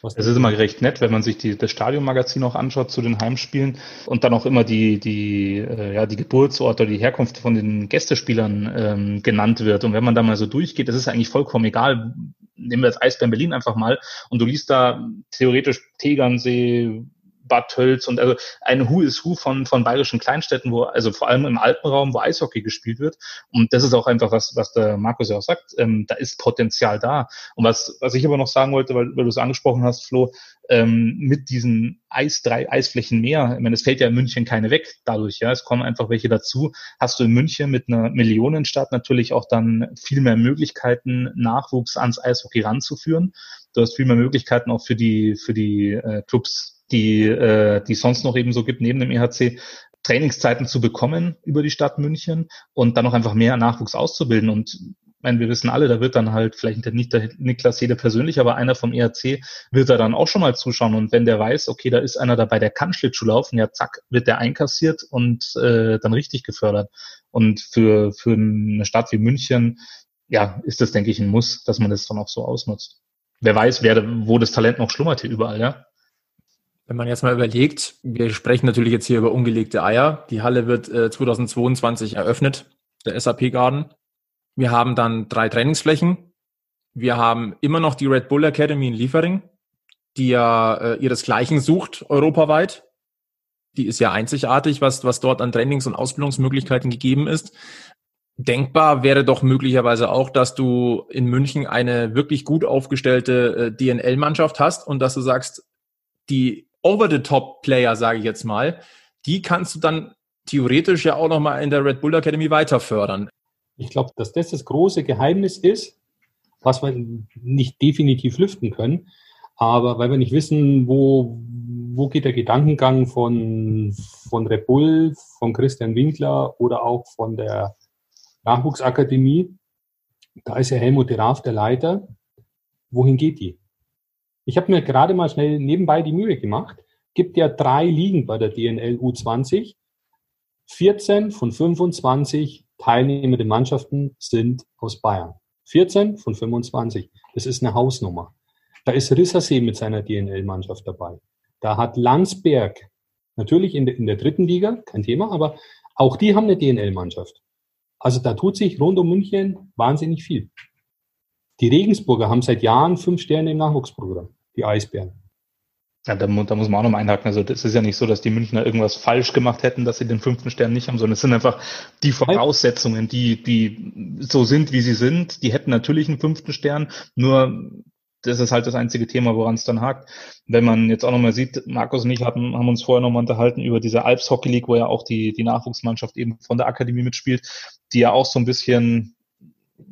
Es ist immer recht nett, wenn man sich die, das Stadionmagazin auch anschaut zu den Heimspielen und dann auch immer die, die, äh, ja, die Geburtsort oder die Herkunft von den Gästespielern ähm, genannt wird. Und wenn man da mal so durchgeht, das ist eigentlich vollkommen egal. Nehmen wir das Eisbären Berlin einfach mal und du liest da theoretisch Tegernsee, Bad Tölz und also ein Who is Who von, von bayerischen Kleinstädten, wo, also vor allem im Alpenraum, wo Eishockey gespielt wird. Und das ist auch einfach was, was der Markus ja auch sagt, ähm, da ist Potenzial da. Und was, was ich aber noch sagen wollte, weil, weil du es angesprochen hast, Flo, ähm, mit diesen Eis, drei Eisflächen mehr, ich meine, es fällt ja in München keine weg dadurch, ja, es kommen einfach welche dazu, hast du in München mit einer Millionenstadt natürlich auch dann viel mehr Möglichkeiten, Nachwuchs ans Eishockey ranzuführen. Du hast viel mehr Möglichkeiten auch für die, für die äh, Clubs die, äh, die sonst noch eben so gibt, neben dem EHC, Trainingszeiten zu bekommen über die Stadt München und dann noch einfach mehr Nachwuchs auszubilden. Und meine, wir wissen alle, da wird dann halt vielleicht nicht der Niklas Hede persönlich, aber einer vom ERC wird da dann auch schon mal zuschauen. Und wenn der weiß, okay, da ist einer dabei, der kann Schlittschuh laufen, ja zack, wird der einkassiert und äh, dann richtig gefördert. Und für, für eine Stadt wie München, ja, ist das, denke ich, ein Muss, dass man das dann auch so ausnutzt. Wer weiß, wer, wo das Talent noch schlummert hier überall, ja. Wenn man jetzt mal überlegt, wir sprechen natürlich jetzt hier über ungelegte Eier. Die Halle wird äh, 2022 eröffnet, der SAP Garden. Wir haben dann drei Trainingsflächen. Wir haben immer noch die Red Bull Academy in Liefering, die ja äh, ihresgleichen sucht europaweit. Die ist ja einzigartig, was, was dort an Trainings- und Ausbildungsmöglichkeiten gegeben ist. Denkbar wäre doch möglicherweise auch, dass du in München eine wirklich gut aufgestellte äh, DNL-Mannschaft hast und dass du sagst, die Over-the-Top-Player, sage ich jetzt mal, die kannst du dann theoretisch ja auch nochmal in der Red Bull Academy weiter fördern. Ich glaube, dass das das große Geheimnis ist, was wir nicht definitiv lüften können, aber weil wir nicht wissen, wo, wo geht der Gedankengang von, von Red Bull, von Christian Winkler oder auch von der Nachwuchsakademie, da ist ja Helmut Raaf der Leiter. Wohin geht die? Ich habe mir gerade mal schnell nebenbei die Mühe gemacht. Gibt ja drei Ligen bei der DNL U20. 14 von 25 teilnehmenden Mannschaften sind aus Bayern. 14 von 25. Das ist eine Hausnummer. Da ist Rissersee mit seiner DNL-Mannschaft dabei. Da hat Landsberg, natürlich in der, in der dritten Liga, kein Thema, aber auch die haben eine DNL-Mannschaft. Also da tut sich rund um München wahnsinnig viel. Die Regensburger haben seit Jahren fünf Sterne im Nachwuchsprogramm, die Eisbären. Ja, da, da muss man auch noch einhaken. Also das ist ja nicht so, dass die Münchner irgendwas falsch gemacht hätten, dass sie den fünften Stern nicht haben, sondern es sind einfach die Voraussetzungen, die, die so sind, wie sie sind. Die hätten natürlich einen fünften Stern, nur das ist halt das einzige Thema, woran es dann hakt. Wenn man jetzt auch nochmal sieht, Markus und ich hatten, haben uns vorher nochmal unterhalten über diese Alps Hockey League, wo ja auch die, die Nachwuchsmannschaft eben von der Akademie mitspielt, die ja auch so ein bisschen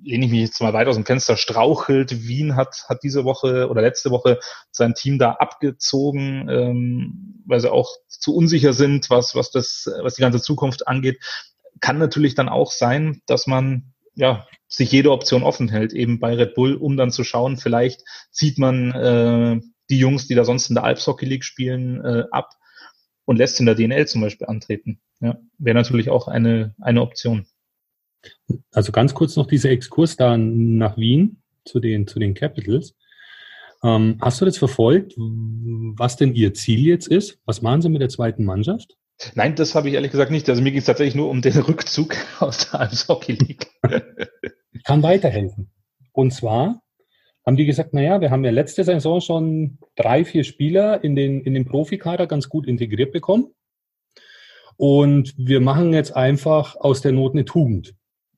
lehne ich mich jetzt mal weit aus dem Fenster, strauchelt. Wien hat, hat diese Woche oder letzte Woche sein Team da abgezogen, ähm, weil sie auch zu unsicher sind, was, was das, was die ganze Zukunft angeht. Kann natürlich dann auch sein, dass man ja, sich jede Option offen hält, eben bei Red Bull, um dann zu schauen, vielleicht zieht man äh, die Jungs, die da sonst in der Alps Hockey League spielen, äh, ab und lässt in der DNL zum Beispiel antreten. Ja, wäre natürlich auch eine, eine Option. Also ganz kurz noch dieser Exkurs da nach Wien zu den, zu den Capitals. Ähm, hast du das verfolgt, was denn Ihr Ziel jetzt ist? Was machen Sie mit der zweiten Mannschaft? Nein, das habe ich ehrlich gesagt nicht. Also mir ging es tatsächlich nur um den Rückzug aus der Hockey League. ich kann weiterhelfen. Und zwar haben die gesagt, naja, wir haben ja letzte Saison schon drei, vier Spieler in den, in den Profikader ganz gut integriert bekommen. Und wir machen jetzt einfach aus der Not eine Tugend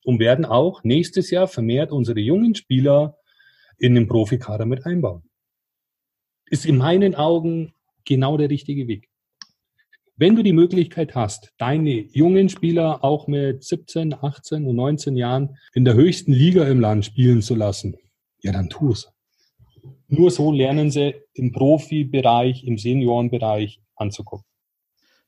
und werden auch nächstes Jahr vermehrt unsere jungen Spieler in den Profikader mit einbauen. Ist in meinen Augen genau der richtige Weg. Wenn du die Möglichkeit hast, deine jungen Spieler auch mit 17, 18 und 19 Jahren in der höchsten Liga im Land spielen zu lassen, ja, dann tu es. Nur so lernen sie im Profibereich, im Seniorenbereich anzukommen.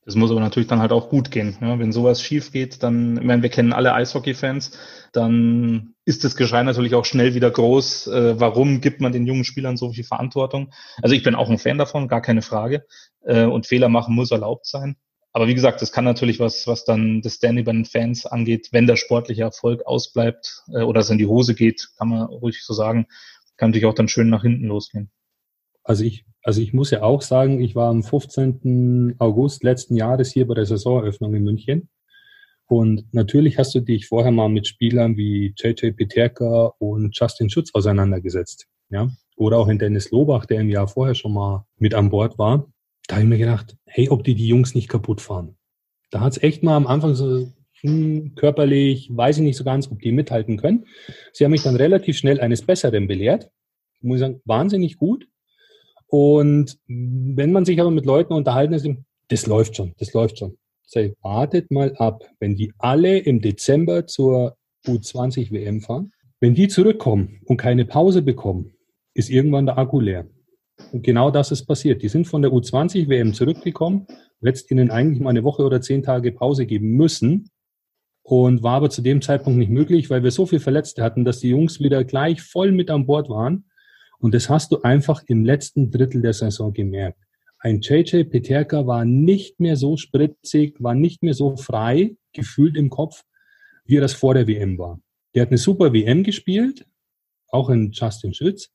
Das muss aber natürlich dann halt auch gut gehen. Ja, wenn sowas schief geht, dann, ich meine, wir kennen alle Eishockey-Fans, dann ist das Geschrei natürlich auch schnell wieder groß. Äh, warum gibt man den jungen Spielern so viel Verantwortung? Also ich bin auch ein Fan davon, gar keine Frage. Äh, und Fehler machen muss erlaubt sein. Aber wie gesagt, das kann natürlich was, was dann das Standing bei den Fans angeht, wenn der sportliche Erfolg ausbleibt äh, oder es in die Hose geht, kann man ruhig so sagen, kann natürlich auch dann schön nach hinten losgehen. Also ich, also ich muss ja auch sagen, ich war am 15. August letzten Jahres hier bei der Saisoneröffnung in München. Und natürlich hast du dich vorher mal mit Spielern wie JJ Peterka und Justin Schutz auseinandergesetzt. Ja? Oder auch in Dennis Lobach, der im Jahr vorher schon mal mit an Bord war. Da habe ich mir gedacht, hey, ob die die Jungs nicht kaputt fahren. Da hat es echt mal am Anfang so hm, körperlich, weiß ich nicht so ganz, ob die mithalten können. Sie haben mich dann relativ schnell eines Besseren belehrt. Ich muss sagen, wahnsinnig gut. Und wenn man sich aber mit Leuten unterhalten ist, das läuft schon, das läuft schon. Say, wartet mal ab, wenn die alle im Dezember zur U20 WM fahren, wenn die zurückkommen und keine Pause bekommen, ist irgendwann der Akku leer. Und genau das ist passiert. Die sind von der U20 WM zurückgekommen, jetzt ihnen eigentlich mal eine Woche oder zehn Tage Pause geben müssen und war aber zu dem Zeitpunkt nicht möglich, weil wir so viel Verletzte hatten, dass die Jungs wieder gleich voll mit an Bord waren und das hast du einfach im letzten Drittel der Saison gemerkt. Ein JJ Peterka war nicht mehr so spritzig, war nicht mehr so frei, gefühlt im Kopf, wie er das vor der WM war. Der hat eine super WM gespielt, auch in Justin Schütz,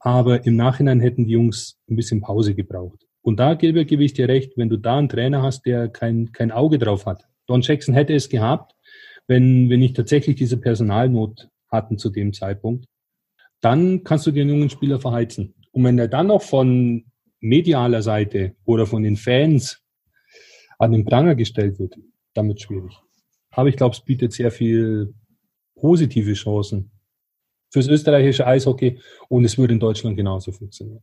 aber im Nachhinein hätten die Jungs ein bisschen Pause gebraucht. Und da gebe, gebe ich dir recht, wenn du da einen Trainer hast, der kein, kein Auge drauf hat. Don Jackson hätte es gehabt, wenn, wenn nicht tatsächlich diese Personalnot hatten zu dem Zeitpunkt dann kannst du den jungen Spieler verheizen. Und wenn er dann noch von medialer Seite oder von den Fans an den Pranger gestellt wird, dann wird schwierig. Aber ich glaube, es bietet sehr viel positive Chancen fürs österreichische Eishockey und es würde in Deutschland genauso funktionieren.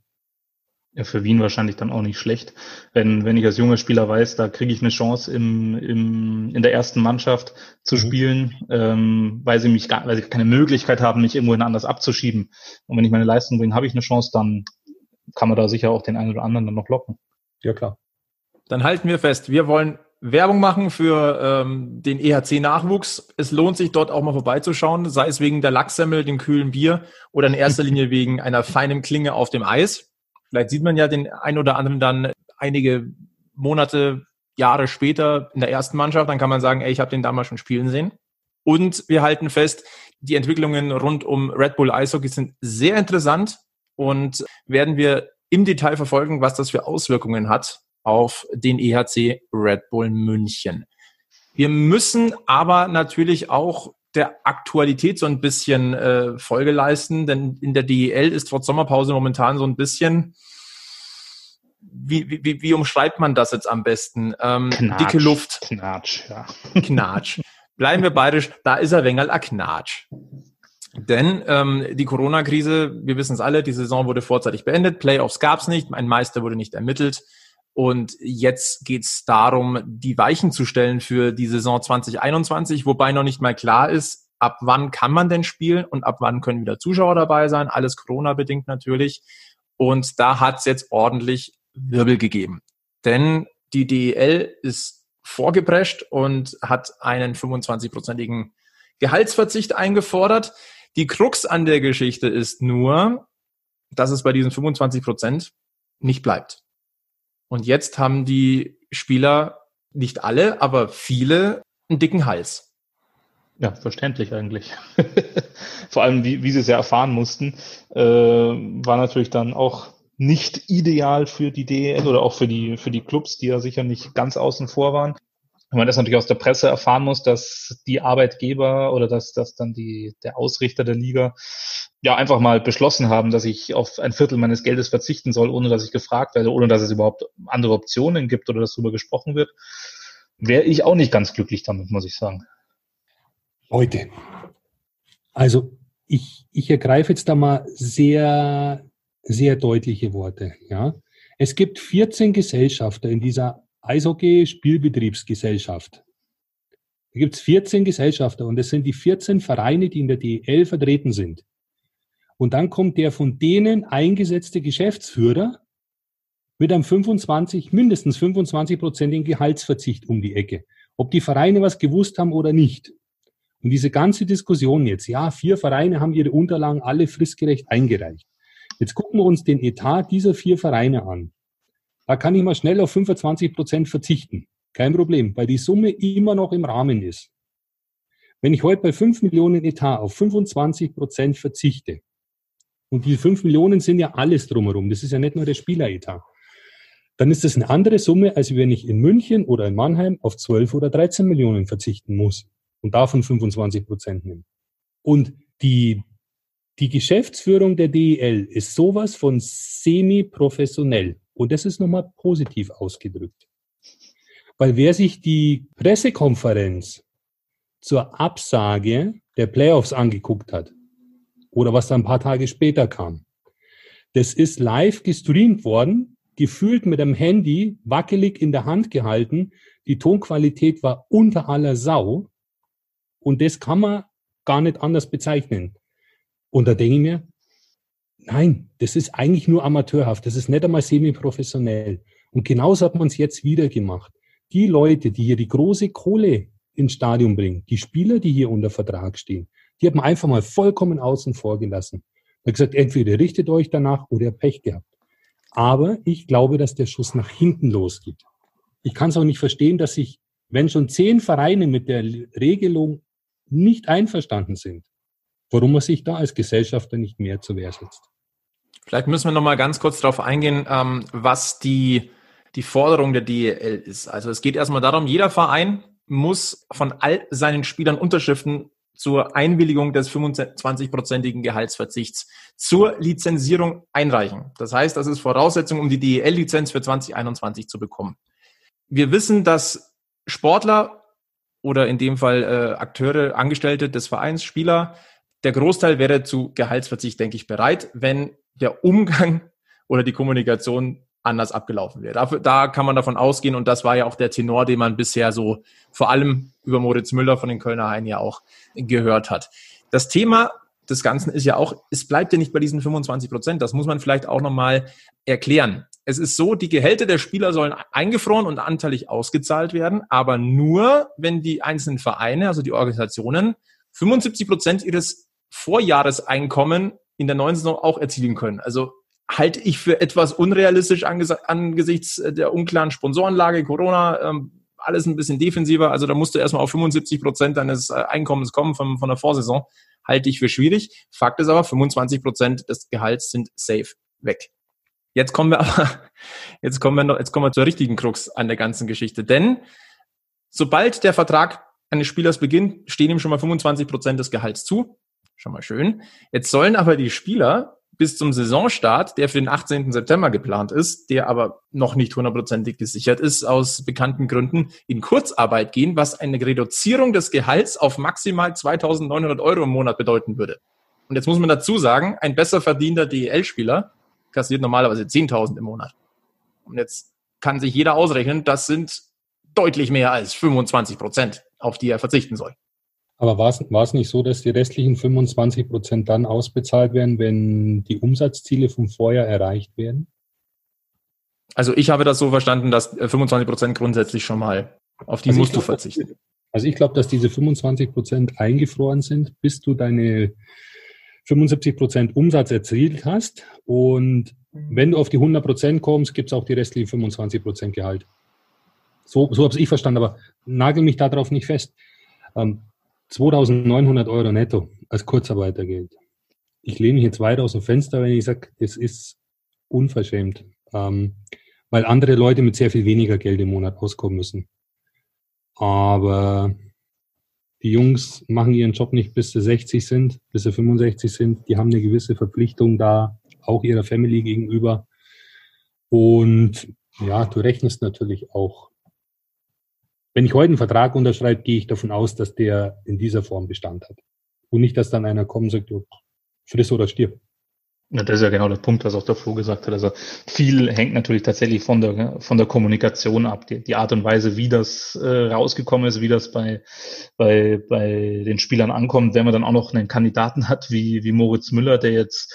Ja, für Wien wahrscheinlich dann auch nicht schlecht. Wenn, wenn ich als junger Spieler weiß, da kriege ich eine Chance im, im, in der ersten Mannschaft zu mhm. spielen, ähm, weil sie mich gar, weil sie keine Möglichkeit haben, mich irgendwohin anders abzuschieben. Und wenn ich meine Leistung bringe, habe ich eine Chance, dann kann man da sicher auch den einen oder anderen dann noch locken. Ja, klar. Dann halten wir fest, wir wollen Werbung machen für ähm, den EHC-Nachwuchs. Es lohnt sich dort auch mal vorbeizuschauen, sei es wegen der Lachsemmel, dem kühlen Bier oder in erster Linie wegen einer feinen Klinge auf dem Eis. Vielleicht sieht man ja den ein oder anderen dann einige Monate, Jahre später in der ersten Mannschaft. Dann kann man sagen, ey, ich habe den damals schon spielen sehen. Und wir halten fest, die Entwicklungen rund um Red Bull Eishockey sind sehr interessant und werden wir im Detail verfolgen, was das für Auswirkungen hat auf den EHC Red Bull München. Wir müssen aber natürlich auch der Aktualität so ein bisschen äh, Folge leisten, denn in der DEL ist trotz Sommerpause momentan so ein bisschen, wie, wie, wie umschreibt man das jetzt am besten? Ähm, Knatsch, dicke Luft. Knatsch, ja. Knatsch. Bleiben wir bayerisch, da ist er Wengel a Knatsch. Denn ähm, die Corona-Krise, wir wissen es alle, die Saison wurde vorzeitig beendet, Playoffs gab es nicht, ein Meister wurde nicht ermittelt. Und jetzt geht es darum, die Weichen zu stellen für die Saison 2021, wobei noch nicht mal klar ist, ab wann kann man denn spielen und ab wann können wieder Zuschauer dabei sein. Alles Corona-bedingt natürlich. Und da hat es jetzt ordentlich Wirbel gegeben. Denn die DEL ist vorgeprescht und hat einen 25-prozentigen Gehaltsverzicht eingefordert. Die Krux an der Geschichte ist nur, dass es bei diesen 25 Prozent nicht bleibt. Und jetzt haben die Spieler, nicht alle, aber viele, einen dicken Hals. Ja, verständlich eigentlich. Vor allem, wie, wie sie es ja erfahren mussten, äh, war natürlich dann auch nicht ideal für die DEL oder auch für die, für die Clubs, die ja sicher nicht ganz außen vor waren wenn man das natürlich aus der Presse erfahren muss, dass die Arbeitgeber oder dass, dass dann die, der Ausrichter der Liga ja einfach mal beschlossen haben, dass ich auf ein Viertel meines Geldes verzichten soll, ohne dass ich gefragt werde, ohne dass es überhaupt andere Optionen gibt oder dass darüber gesprochen wird, wäre ich auch nicht ganz glücklich damit, muss ich sagen. Leute, also ich, ich ergreife jetzt da mal sehr, sehr deutliche Worte. Ja, es gibt 14 Gesellschafter in dieser Eishockey-Spielbetriebsgesellschaft. Da gibt es 14 Gesellschafter und das sind die 14 Vereine, die in der DEL vertreten sind. Und dann kommt der von denen eingesetzte Geschäftsführer mit einem 25, mindestens 25-prozentigen Gehaltsverzicht um die Ecke. Ob die Vereine was gewusst haben oder nicht. Und diese ganze Diskussion jetzt, ja, vier Vereine haben ihre Unterlagen alle fristgerecht eingereicht. Jetzt gucken wir uns den Etat dieser vier Vereine an. Da kann ich mal schnell auf 25 Prozent verzichten. Kein Problem, weil die Summe immer noch im Rahmen ist. Wenn ich heute bei 5 Millionen Etat auf 25 Prozent verzichte, und die 5 Millionen sind ja alles drumherum, das ist ja nicht nur der Spieleretat, dann ist das eine andere Summe, als wenn ich in München oder in Mannheim auf 12 oder 13 Millionen verzichten muss und davon 25 Prozent nehme. Und die, die Geschäftsführung der DEL ist sowas von semi-professionell. Und das ist nochmal positiv ausgedrückt. Weil wer sich die Pressekonferenz zur Absage der Playoffs angeguckt hat, oder was dann ein paar Tage später kam, das ist live gestreamt worden, gefühlt mit einem Handy, wackelig in der Hand gehalten. Die Tonqualität war unter aller Sau. Und das kann man gar nicht anders bezeichnen. Und da denke ich mir, Nein, das ist eigentlich nur amateurhaft. Das ist nicht einmal semi-professionell. Und genauso hat man es jetzt wieder gemacht. Die Leute, die hier die große Kohle ins Stadion bringen, die Spieler, die hier unter Vertrag stehen, die hat man einfach mal vollkommen außen vor gelassen. Man hat gesagt, entweder richtet euch danach oder ihr Pech gehabt. Aber ich glaube, dass der Schuss nach hinten losgeht. Ich kann es auch nicht verstehen, dass sich, wenn schon zehn Vereine mit der Regelung nicht einverstanden sind, warum man sich da als Gesellschafter nicht mehr zur Wehr setzt. Vielleicht müssen wir noch mal ganz kurz darauf eingehen, ähm, was die, die Forderung der DEL ist. Also es geht erstmal darum, jeder Verein muss von all seinen Spielern Unterschriften zur Einwilligung des 25-prozentigen Gehaltsverzichts zur Lizenzierung einreichen. Das heißt, das ist Voraussetzung, um die DEL-Lizenz für 2021 zu bekommen. Wir wissen, dass Sportler oder in dem Fall äh, Akteure, Angestellte des Vereins, Spieler, der Großteil wäre zu Gehaltsverzicht, denke ich, bereit, wenn der Umgang oder die Kommunikation anders abgelaufen wäre. Dafür, da kann man davon ausgehen und das war ja auch der Tenor, den man bisher so vor allem über Moritz Müller von den Kölner Haien ja auch gehört hat. Das Thema des Ganzen ist ja auch, es bleibt ja nicht bei diesen 25 Prozent. Das muss man vielleicht auch nochmal erklären. Es ist so, die Gehälter der Spieler sollen eingefroren und anteilig ausgezahlt werden, aber nur, wenn die einzelnen Vereine, also die Organisationen, 75 Prozent ihres Vorjahreseinkommen in der neuen Saison auch erzielen können. Also halte ich für etwas unrealistisch angesichts der unklaren Sponsorenlage, Corona, ähm, alles ein bisschen defensiver. Also da musst du erstmal auf 75 Prozent deines äh, Einkommens kommen von, von der Vorsaison. Halte ich für schwierig. Fakt ist aber, 25 Prozent des Gehalts sind safe weg. Jetzt kommen wir aber, jetzt kommen wir noch, jetzt kommen wir zur richtigen Krux an der ganzen Geschichte. Denn sobald der Vertrag eines Spielers beginnt, stehen ihm schon mal 25 Prozent des Gehalts zu. Schon mal schön. Jetzt sollen aber die Spieler bis zum Saisonstart, der für den 18. September geplant ist, der aber noch nicht hundertprozentig gesichert ist, aus bekannten Gründen in Kurzarbeit gehen, was eine Reduzierung des Gehalts auf maximal 2900 Euro im Monat bedeuten würde. Und jetzt muss man dazu sagen, ein besser verdienter DEL-Spieler kassiert normalerweise 10.000 im Monat. Und jetzt kann sich jeder ausrechnen, das sind deutlich mehr als 25 Prozent, auf die er verzichten soll. Aber war es, nicht so, dass die restlichen 25 Prozent dann ausbezahlt werden, wenn die Umsatzziele vom Vorjahr erreicht werden? Also ich habe das so verstanden, dass 25 Prozent grundsätzlich schon mal auf die also musst glaub, du verzichten. Also ich glaube, dass diese 25 Prozent eingefroren sind, bis du deine 75 Prozent Umsatz erzielt hast. Und wenn du auf die 100 Prozent kommst, gibt es auch die restlichen 25 Prozent Gehalt. So, so habe ich verstanden, aber nagel mich darauf nicht fest. Ähm, 2900 Euro netto als Kurzarbeitergeld. Ich lehne mich jetzt weit aus dem Fenster, wenn ich sage, das ist unverschämt, ähm, weil andere Leute mit sehr viel weniger Geld im Monat auskommen müssen. Aber die Jungs machen ihren Job nicht bis sie 60 sind, bis sie 65 sind. Die haben eine gewisse Verpflichtung da, auch ihrer Family gegenüber. Und ja, du rechnest natürlich auch wenn ich heute einen Vertrag unterschreibe, gehe ich davon aus, dass der in dieser Form Bestand hat. Und nicht, dass dann einer kommt und sagt, friss oder stirb. Ja, das ist ja genau der Punkt, was auch der Flo gesagt hat. Also viel hängt natürlich tatsächlich von der von der Kommunikation ab, die, die Art und Weise, wie das äh, rausgekommen ist, wie das bei bei bei den Spielern ankommt. Wenn man dann auch noch einen Kandidaten hat wie wie Moritz Müller, der jetzt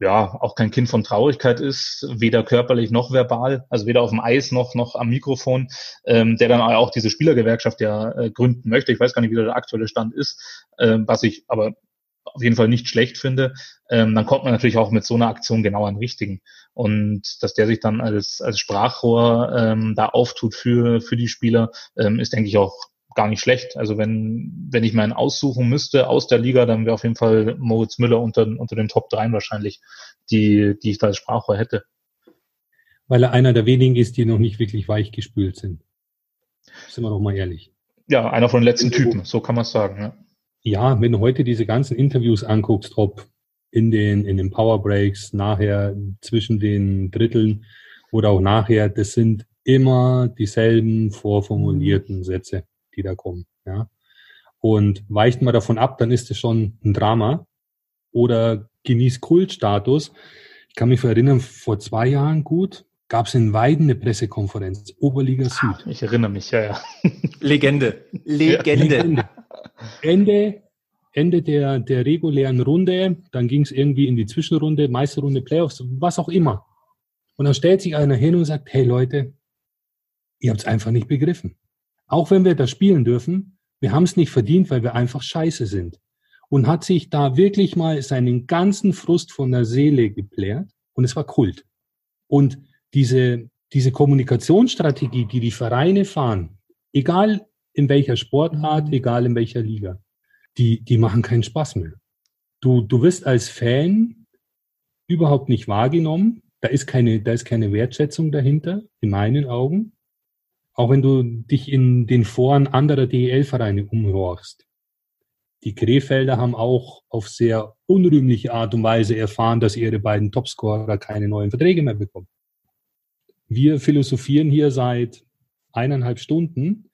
ja auch kein Kind von Traurigkeit ist, weder körperlich noch verbal, also weder auf dem Eis noch noch am Mikrofon, ähm, der dann auch diese Spielergewerkschaft ja äh, gründen möchte. Ich weiß gar nicht, wie der aktuelle Stand ist, äh, was ich aber auf jeden Fall nicht schlecht finde, ähm, dann kommt man natürlich auch mit so einer Aktion genau an richtigen. Und dass der sich dann als, als Sprachrohr ähm, da auftut für, für die Spieler, ähm, ist, denke ich, auch gar nicht schlecht. Also wenn, wenn ich meinen aussuchen müsste aus der Liga, dann wäre auf jeden Fall Moritz Müller unter, unter den Top 3 wahrscheinlich, die, die ich da als Sprachrohr hätte. Weil er einer der wenigen ist, die noch nicht wirklich weich gespült sind. Sind wir doch mal ehrlich. Ja, einer von den letzten Typen, so kann man es sagen. Ja. ja, wenn du heute diese ganzen Interviews anguckst, ob in den, in den Power Breaks, nachher zwischen den Dritteln oder auch nachher, das sind immer dieselben vorformulierten Sätze die da kommen. Ja. Und weicht man davon ab, dann ist es schon ein Drama oder genießt Kultstatus. Ich kann mich erinnern, vor zwei Jahren gut, gab es in Weiden eine Pressekonferenz, Oberliga Süd. Ah, ich erinnere mich, ja, ja. Legende. Legende. Legende. Ende, Ende der, der regulären Runde, dann ging es irgendwie in die Zwischenrunde, Meisterrunde, Playoffs, was auch immer. Und dann stellt sich einer hin und sagt, hey Leute, ihr habt es einfach nicht begriffen. Auch wenn wir das spielen dürfen, wir haben es nicht verdient, weil wir einfach scheiße sind. Und hat sich da wirklich mal seinen ganzen Frust von der Seele geplärt. Und es war Kult. Und diese, diese Kommunikationsstrategie, die die Vereine fahren, egal in welcher Sportart, egal in welcher Liga, die, die machen keinen Spaß mehr. Du, du wirst als Fan überhaupt nicht wahrgenommen. Da ist keine, da ist keine Wertschätzung dahinter, in meinen Augen. Auch wenn du dich in den Foren anderer DEL-Vereine umhorchst. Die Krefelder haben auch auf sehr unrühmliche Art und Weise erfahren, dass ihre beiden Topscorer keine neuen Verträge mehr bekommen. Wir philosophieren hier seit eineinhalb Stunden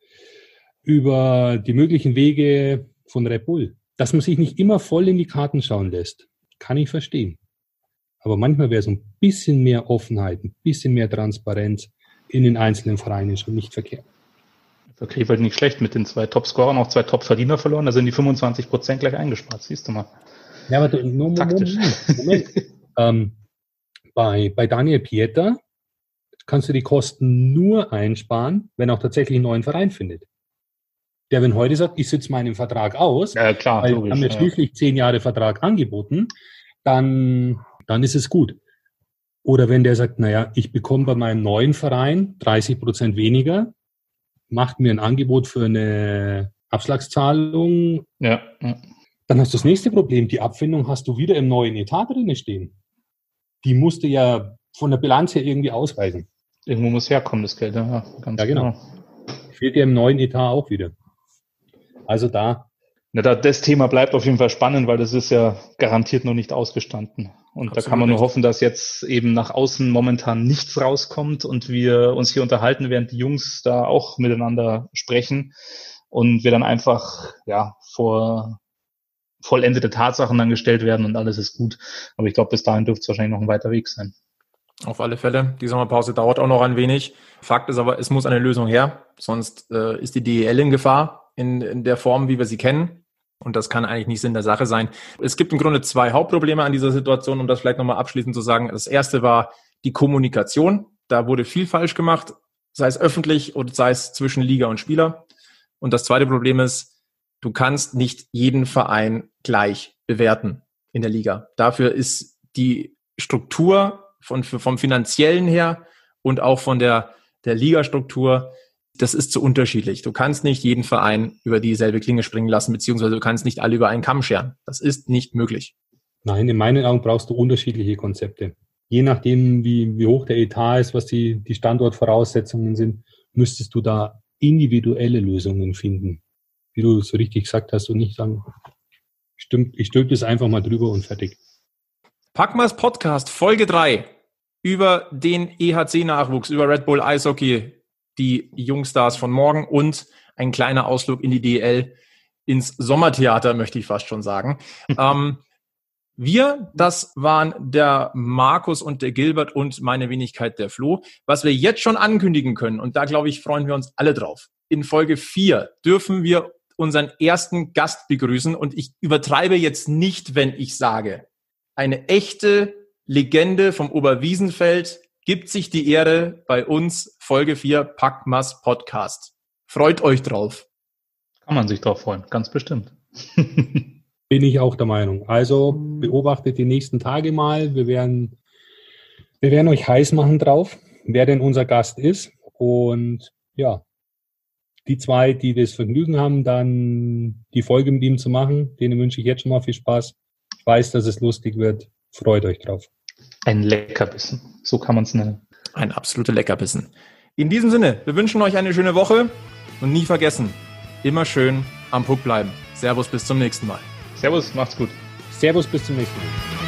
über die möglichen Wege von Red Bull. Dass man sich nicht immer voll in die Karten schauen lässt, kann ich verstehen. Aber manchmal wäre so ein bisschen mehr Offenheit, ein bisschen mehr Transparenz in den einzelnen Vereinen schon nicht verkehrt. Für Krefeld nicht schlecht, mit den zwei Top-Scorern auch zwei Top-Verdiener verloren, da sind die 25 Prozent gleich eingespart, siehst du mal. Ja, aber du, Moment, Taktisch. Moment, Moment. ähm, bei, bei Daniel Pieter kannst du die Kosten nur einsparen, wenn auch tatsächlich einen neuen Verein findet. Der, wenn heute sagt, ich sitze meinen Vertrag aus, ja, klar, weil logisch, haben mir schließlich zehn Jahre Vertrag angeboten, dann, dann ist es gut. Oder wenn der sagt, naja, ich bekomme bei meinem neuen Verein 30 Prozent weniger, macht mir ein Angebot für eine Abschlagszahlung. Ja. Dann hast du das nächste Problem. Die Abfindung hast du wieder im neuen Etat drin stehen. Die musst du ja von der Bilanz her irgendwie ausweisen. Irgendwo muss herkommen, das Geld. Ja, ganz ja genau. genau. Fehlt dir im neuen Etat auch wieder. Also da. Na, da, das Thema bleibt auf jeden Fall spannend, weil das ist ja garantiert noch nicht ausgestanden. Und Absolut da kann man nur hoffen, dass jetzt eben nach außen momentan nichts rauskommt und wir uns hier unterhalten, während die Jungs da auch miteinander sprechen und wir dann einfach ja vor vollendete Tatsachen dann gestellt werden und alles ist gut. Aber ich glaube, bis dahin dürfte es wahrscheinlich noch ein weiter Weg sein. Auf alle Fälle. Die Sommerpause dauert auch noch ein wenig. Fakt ist aber, es muss eine Lösung her, sonst äh, ist die DEL in Gefahr in, in der Form, wie wir sie kennen. Und das kann eigentlich nicht Sinn der Sache sein. Es gibt im Grunde zwei Hauptprobleme an dieser Situation, um das vielleicht nochmal abschließend zu sagen. Das erste war die Kommunikation. Da wurde viel falsch gemacht, sei es öffentlich oder sei es zwischen Liga und Spieler. Und das zweite Problem ist, du kannst nicht jeden Verein gleich bewerten in der Liga. Dafür ist die Struktur von, vom finanziellen her und auch von der, der Ligastruktur, das ist zu unterschiedlich. Du kannst nicht jeden Verein über dieselbe Klinge springen lassen, beziehungsweise du kannst nicht alle über einen Kamm scheren. Das ist nicht möglich. Nein, in meinen Augen brauchst du unterschiedliche Konzepte. Je nachdem, wie, wie hoch der Etat ist, was die, die Standortvoraussetzungen sind, müsstest du da individuelle Lösungen finden. Wie du so richtig gesagt hast und nicht sagen, stimmt, ich stülpe das einfach mal drüber und fertig. Packmas Podcast Folge 3 über den EHC-Nachwuchs, über Red Bull Eishockey, die Jungstars von morgen und ein kleiner Ausflug in die DL ins Sommertheater, möchte ich fast schon sagen. ähm, wir, das waren der Markus und der Gilbert und meine Wenigkeit der Flo. Was wir jetzt schon ankündigen können, und da glaube ich, freuen wir uns alle drauf. In Folge 4 dürfen wir unseren ersten Gast begrüßen und ich übertreibe jetzt nicht, wenn ich sage, eine echte Legende vom Oberwiesenfeld gibt sich die Ehre bei uns Folge 4 Packmas Podcast. Freut euch drauf. Kann man sich drauf freuen, ganz bestimmt. Bin ich auch der Meinung. Also beobachtet die nächsten Tage mal. Wir werden, wir werden euch heiß machen drauf, wer denn unser Gast ist. Und ja, die zwei, die das Vergnügen haben, dann die Folge mit ihm zu machen, denen wünsche ich jetzt schon mal viel Spaß. Ich weiß, dass es lustig wird. Freut euch drauf. Ein Leckerbissen. So kann man es nennen. Ein absoluter Leckerbissen. In diesem Sinne, wir wünschen euch eine schöne Woche und nie vergessen, immer schön am Puck bleiben. Servus, bis zum nächsten Mal. Servus, macht's gut. Servus, bis zum nächsten Mal.